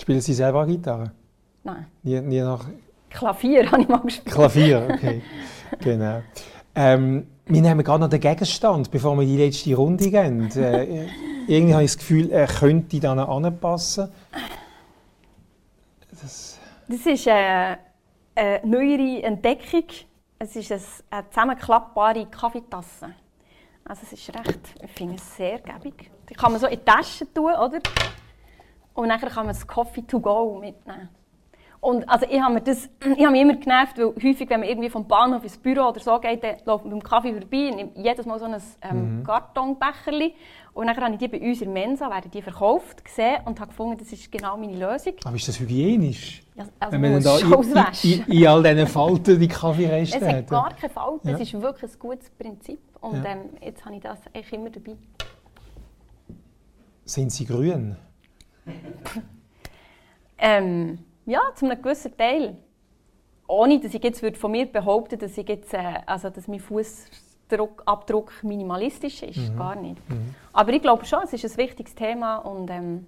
Spielen Sie selber Gitarre? Nein. Nie, nie nach Klavier habe ich mal gespielt. Klavier, okay. genau. Ähm, wir nehmen gerade noch den Gegenstand, bevor wir die letzte Runde gehen. Äh, irgendwie habe ich das Gefühl, er könnte da noch anpassen. Das, das ist eine, eine neuere Entdeckung. Es ist eine zusammenklappbare Kaffeetasse. Also es ist recht, ich finde es sehr gäbig. Die kann man so in die Tasche tun, oder? Und dann kann man das Coffee to go mitnehmen. Und also ich habe, mir das, ich habe mich immer genervt, weil häufig, wenn man irgendwie vom Bahnhof ins Büro oder so geht, dann läuft man beim Kaffee vorbei und nimmt jedes Mal so ein ähm, mhm. Kartonbecherchen. Und dann habe ich die bei uns in der Mensa, werden die verkauft, gesehen und habe gefunden, das ist genau meine Lösung. Aber ist das hygienisch? Ja, also wenn man da in, in, in, all diesen Falten die Kaffeereste hat? Es hat gar keine Falten, ja. es ist wirklich ein gutes Prinzip. Und ja. ähm, jetzt habe ich das eigentlich immer dabei. Sind sie grün? ähm, ja, zu einem gewissen Teil. Ohne, dass ich jetzt von mir behaupten dass, ich jetzt, äh, also, dass mein Fußabdruck minimalistisch ist. Mhm. Gar nicht. Mhm. Aber ich glaube schon, es ist ein wichtiges Thema und ähm,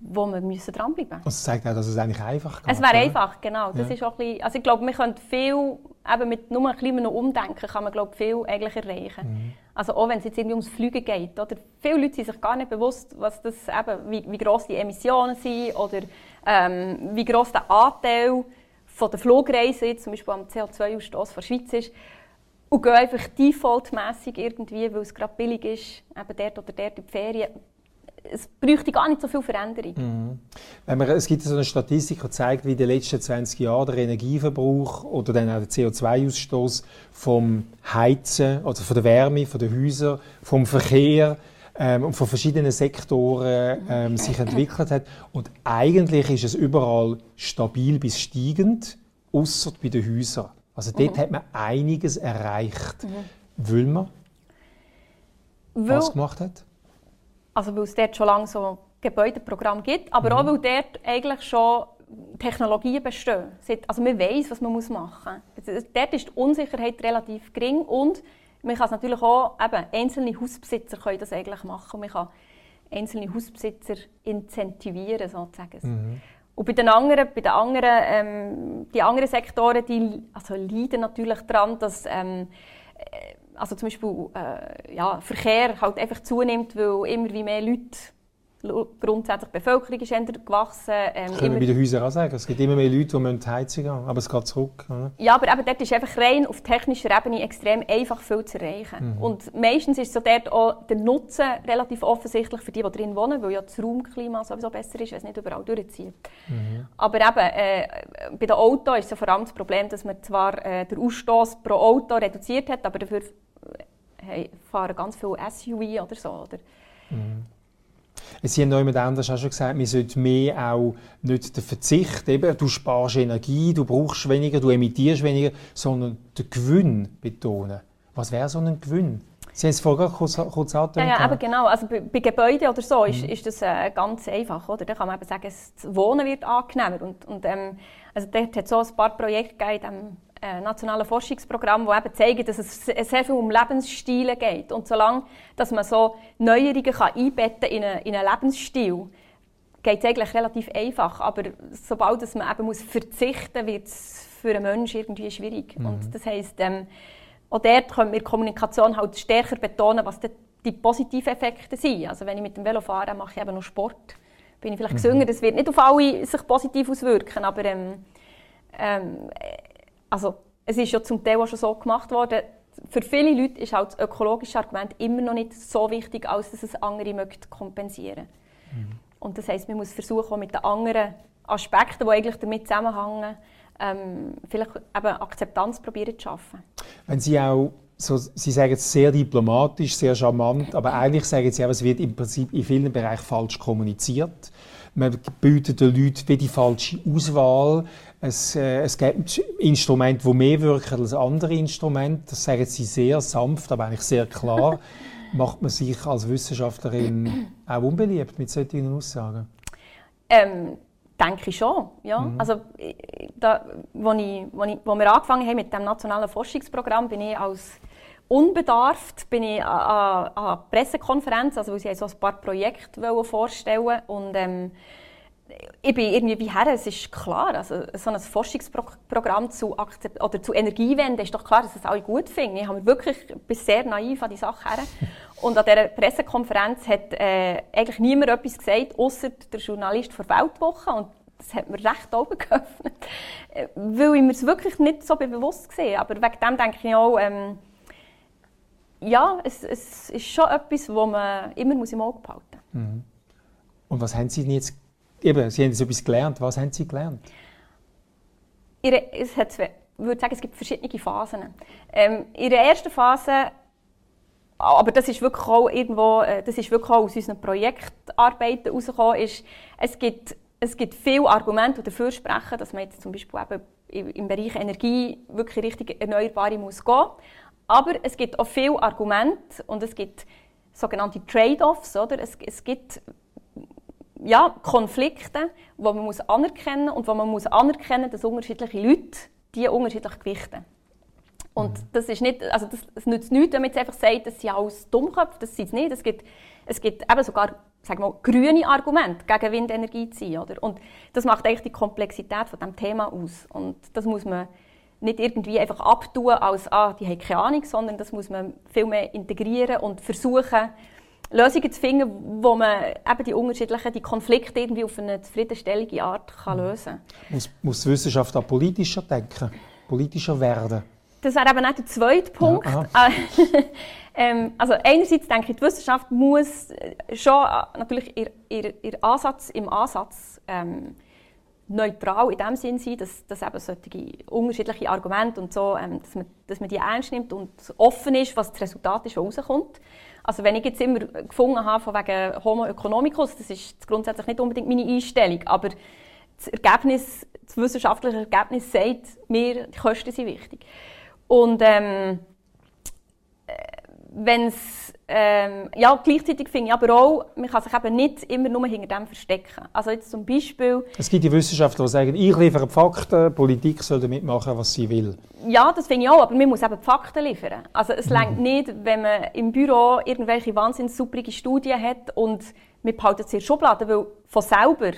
wo wir müssen dranbleiben müssen. Das zeigt auch, dass es eigentlich einfach geht. Es wäre einfach, genau. Das ja. ist auch ein bisschen, also ich glaube, wir können viel, eben mit nur ein bisschen Umdenken kann man glaube viel eigentlich erreichen. Mhm. Also auch wenn es jetzt irgendwie ums Fliegen geht. Oder? Viele Leute sind sich gar nicht bewusst, was das eben, wie, wie gross die Emissionen sind oder ähm, wie gross der Anteil von der Flugreisen jetzt zum Beispiel am CO2-Ausstoß der Schweiz ist. Und gehen einfach defaultmässig irgendwie, weil es gerade billig ist, eben dort oder dort in die Ferien. Es bräuchte gar nicht so viel Veränderung. Mhm. Wenn man, es gibt so eine Statistik, die zeigt, wie in den letzten 20 Jahren der Energieverbrauch oder dann auch der CO2-Ausstoß vom Heizen, also von der Wärme, von den Häusern, vom Verkehr, ähm, und von verschiedenen Sektoren ähm, sich entwickelt hat. Und eigentlich ist es überall stabil bis steigend, außer bei den Häusern. Also dort mhm. hat man einiges erreicht. Mhm. Weil man weil, was gemacht hat? Also weil es dort schon lange so Gebäudeprogramm gibt, aber mhm. auch weil dort eigentlich schon Technologien bestehen. Also man weiß, was man machen muss. Dort ist die Unsicherheit relativ gering und man kann es natürlich auch, eben, einzelne Hausbesitzer können das eigentlich machen. Man kann einzelne Hausbesitzer incentivieren, sozusagen. Mhm. Und bei den anderen, bei den anderen, ähm, die anderen Sektoren, die also leiden natürlich daran, dass ähm, äh, also zum Beispiel äh, ja, Verkehr halt einfach zunimmt, weil immer wie mehr Leute grundsätzlich die Bevölkerung ist gewachsen. Ähm, das können wir bei den Häusern auch sagen. Es gibt immer mehr Leute, die die Heizung haben aber es geht zurück. Oder? Ja, aber eben dort ist einfach rein auf technischer Ebene extrem einfach viel zu erreichen. Mhm. Und meistens ist so dort auch der Nutzen relativ offensichtlich für die, die drin wohnen, weil ja das Raumklima sowieso besser ist, wenn es nicht überall durchzieht. Mhm. Aber eben, äh, bei den Autos ist so vor allem das Problem, dass man zwar äh, den Ausstoß pro Auto reduziert hat, aber dafür äh, fahren ganz viele SUV oder so. Oder? Mhm. Sie haben noch jemand anders auch schon gesagt, wir sollten mehr auch nicht den Verzicht, eben, du sparst Energie, du brauchst weniger, du emittierst weniger, sondern den Gewinn betonen. Was wäre so ein Gewinn? Sie haben es vorher kurz, kurz angetönt. Ja, ja eben genau. Also bei, bei Gebäuden oder so ist, mhm. ist das äh, ganz einfach. Oder? Da kann man eben sagen, das Wohnen wird angenehmer. Und, und ähm, also dort hat es so ein paar Projekte gegeben, nationalen Forschungsprogramm, die eben zeigen, dass es sehr viel um Lebensstile geht. Und solange dass man so Neuerungen kann einbetten in einen, in einen Lebensstil, geht es eigentlich relativ einfach. Aber sobald dass man eben muss verzichten muss, wird es für einen Menschen irgendwie schwierig. Mhm. Und das heisst, ähm, auch dort können wir Kommunikation halt stärker betonen, was die, die positiven Effekte sind. Also wenn ich mit dem Velo fahre, mache ich eben noch Sport. Bin ich vielleicht mhm. gesünder, das wird nicht auf alle sich positiv auswirken, aber ähm, ähm, also es ist ja zum Teil auch schon so gemacht worden, für viele Leute ist halt das ökologische Argument immer noch nicht so wichtig, als dass es andere möchte kompensieren mhm. Und das heisst, man muss versuchen, mit den anderen Aspekten, die eigentlich damit zusammenhängen, ähm, vielleicht eben Akzeptanz probieren zu schaffen. Wenn Sie auch so, Sie sagen es sehr diplomatisch, sehr charmant, aber eigentlich sagen Sie auch, es wird im Prinzip in vielen Bereichen falsch kommuniziert. Man bietet den Leuten wie die falsche Auswahl. Es, äh, es gibt Instrumente, die mehr wirken als andere Instrumente. Das sagen sie sehr sanft, aber eigentlich sehr klar. Macht man sich als Wissenschaftlerin auch unbeliebt mit solchen Aussagen? Ähm, denke ich schon. Ja. Mhm. Also, da, wo, ich, wo, ich, wo wir angefangen haben mit dem nationalen Forschungsprogramm, bin ich als unbedarft bin ich an, an Pressekonferenz, also weil sie so ein paar Projekte vorstellen und ähm, ich bin irgendwie wie her, es ist klar, also so ein Forschungsprogramm zu, oder zu Energiewende ist doch klar, dass es alle gut finden. Ich habe wirklich bin sehr naiv an die Sache her. Und an dieser Pressekonferenz hat äh, eigentlich niemand etwas gesagt, außer der Journalist der Weltwoche. Und das hat mir recht Augen geöffnet, äh, weil ich mir es wirklich nicht so bewusst gesehen Aber wegen dem denke ich auch, ähm, ja, es, es, ist schon etwas, das man immer muss im Auge behalten muss. Mhm. Und was haben Sie denn jetzt, eben, Sie haben jetzt etwas gelernt, was haben Sie gelernt? Ihre, es hat, ich würde sagen, es gibt verschiedene Phasen. Ähm, in der ersten Phase, aber das ist wirklich auch irgendwo, äh, das ist wirklich auch aus unseren Projektarbeiten herausgekommen, ist, es gibt, es gibt viele Argumente, die dafür sprechen, dass man jetzt zum Beispiel eben im Bereich Energie wirklich richtig erneuerbare muss gehen. Aber es gibt auch viele Argumente und es gibt sogenannte Trade-offs. Es, es gibt ja, Konflikte, die man muss anerkennen muss und wo man muss anerkennen dass unterschiedliche Leute die unterschiedlich gewichten. Und mhm. das ist nicht, also das, das nützt nichts, wenn man jetzt einfach sagt, das sind alles Dummköpfe, das sind es nicht. Es gibt, es gibt eben sogar sagen wir mal, grüne Argumente gegen Windenergie zu sein. Oder? Und das macht eigentlich die Komplexität von dem Thema aus. Und das muss man nicht irgendwie einfach abtun als, ah, die haben keine Ahnung, sondern das muss man viel mehr integrieren und versuchen, Lösungen zu finden, wo man eben die unterschiedlichen die Konflikte irgendwie auf eine zufriedenstellende Art kann mhm. lösen kann. Muss, muss die Wissenschaft auch politischer denken, politischer werden? Das wäre eben auch der zweite Punkt. Ja, ähm, also einerseits denke ich, die Wissenschaft muss schon äh, natürlich ihr, ihr, ihr Ansatz im Ansatz ähm, neutral in dem Sinn sein, dass, dass eben solche unterschiedliche Argumente und so, ähm, dass, man, dass man die ernst nimmt und offen ist, was das Resultat ist, was rauskommt. Also wenn ich jetzt immer gefunden habe, von wegen Homo economicus, das ist grundsätzlich nicht unbedingt meine Einstellung, aber das Ergebnis, das wissenschaftliche Ergebnis sagt mir, die Kosten sind wichtig. Und ähm, äh, wenn es ähm, ja, gleichzeitig finde ich aber auch, man kann sich eben nicht immer nur hinter dem verstecken. Also jetzt zum Beispiel... Es gibt die Wissenschaftler, die sagen, ich liefere Fakten, Politik soll damit machen, was sie will. Ja, das finde ich auch, aber man muss eben die Fakten liefern. Also es mhm. nicht, wenn man im Büro irgendwelche wahnsinnig supprige Studien hat und man behalten sie in Schubladen, weil von selber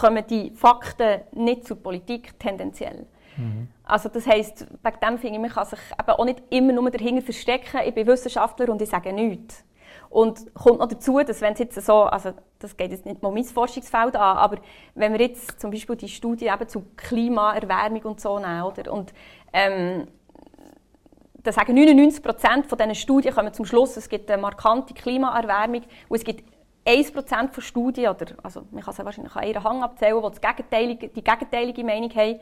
kommen die Fakten nicht zur Politik tendenziell. Mhm. Also das heisst, wegen dem finde ich, man kann sich eben auch nicht immer nur dahinter verstecken, ich bin Wissenschaftler und ich sage nichts. Und kommt noch dazu, dass wenn es jetzt so, also das geht jetzt nicht mal mein Forschungsfeld an, aber wenn wir jetzt zum Beispiel die Studie eben zu Klimaerwärmung und so nehmen, oder? Und ähm, da sagen 99 Prozent von diesen Studien kommen zum Schluss, es gibt eine markante Klimaerwärmung und es gibt 1 Prozent von Studien, oder, also man kann es wahrscheinlich an ihren Hang abzählen, die das gegenteilige, die gegenteilige Meinung haben,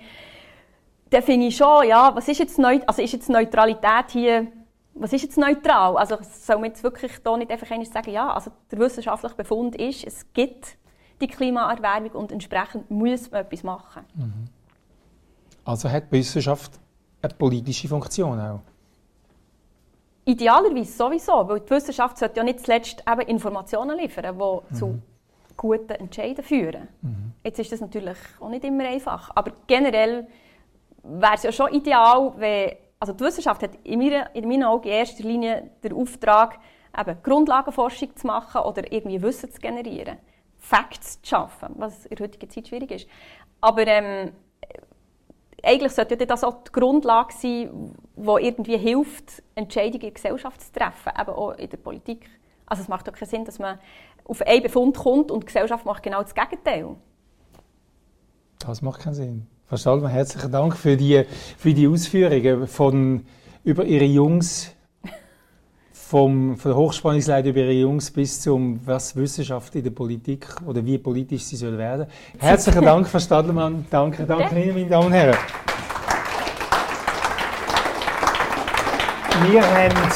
dann finde ich schon, ja, was ist jetzt, neu, also ist jetzt Neutralität hier, was ist jetzt neutral? Also soll man jetzt wirklich da nicht einfach sagen, ja, also der wissenschaftliche Befund ist, es gibt die Klimaerwärmung und entsprechend muss man etwas machen. Mhm. Also hat die Wissenschaft eine politische Funktion auch? Idealerweise sowieso, weil die Wissenschaft sollte ja nicht zuletzt eben Informationen liefern, die mhm. zu guten Entscheiden führen. Mhm. Jetzt ist das natürlich auch nicht immer einfach, aber generell wäre es ja schon ideal, wenn, also die Wissenschaft hat in, meiner, in meinen Augen in erster Linie den Auftrag, eben Grundlagenforschung zu machen oder irgendwie Wissen zu generieren, Facts zu schaffen, was in der heutigen Zeit schwierig ist. Aber ähm, eigentlich sollte das auch die Grundlage sein, die irgendwie hilft, Entscheidungen in der Gesellschaft zu treffen, eben auch in der Politik. Also es macht doch keinen Sinn, dass man auf einen Befund kommt und die Gesellschaft macht genau das Gegenteil. Das macht keinen Sinn. Frau Stallmann, herzlichen Dank für die, für die Ausführungen von, über Ihre Jungs, vom, von der Hochspannungsleitung über Ihre Jungs bis zum, was Wissenschaft in der Politik oder wie politisch sie soll werden. Herzlichen Dank, Frau Stadlermann. Danke, danke Ihnen, meine Damen und Herren. Wir haben,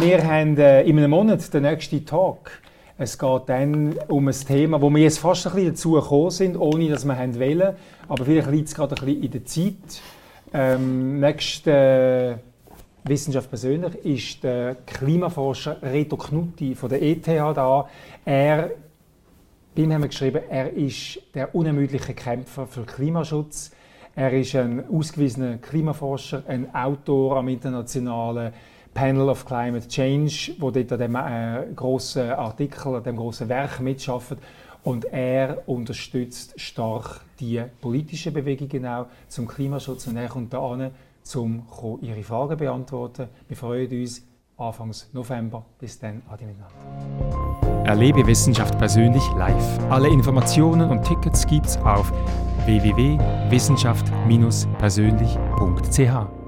wir haben äh, in einem Monat den nächsten Talk Es geht dann um ein Thema, wo wir jetzt fast ein bisschen dazu gekommen sind, ohne dass wir haben wollen. Aber vielleicht liegt es gerade ein bisschen in der Zeit. Ähm, nächste Wissenschaft persönlich ist der Klimaforscher Reto Knutti von der ETH da. Er, bei ihm haben wir geschrieben, er ist der unermüdliche Kämpfer für Klimaschutz. Er ist ein ausgewiesener Klimaforscher, ein Autor am internationalen Panel of Climate Change, wo dort an dem äh, großen Artikel, an dem großen Werk mitschafft. Und er unterstützt stark die politischen Bewegungen auch zum Klimaschutz. Und er kommt da an, um Ihre Fragen zu beantworten. Wir freuen uns Anfang November. Bis dann, adi miteinander. Erlebe Wissenschaft persönlich live. Alle Informationen und Tickets gibt's auf www.wissenschaft-persönlich.ch.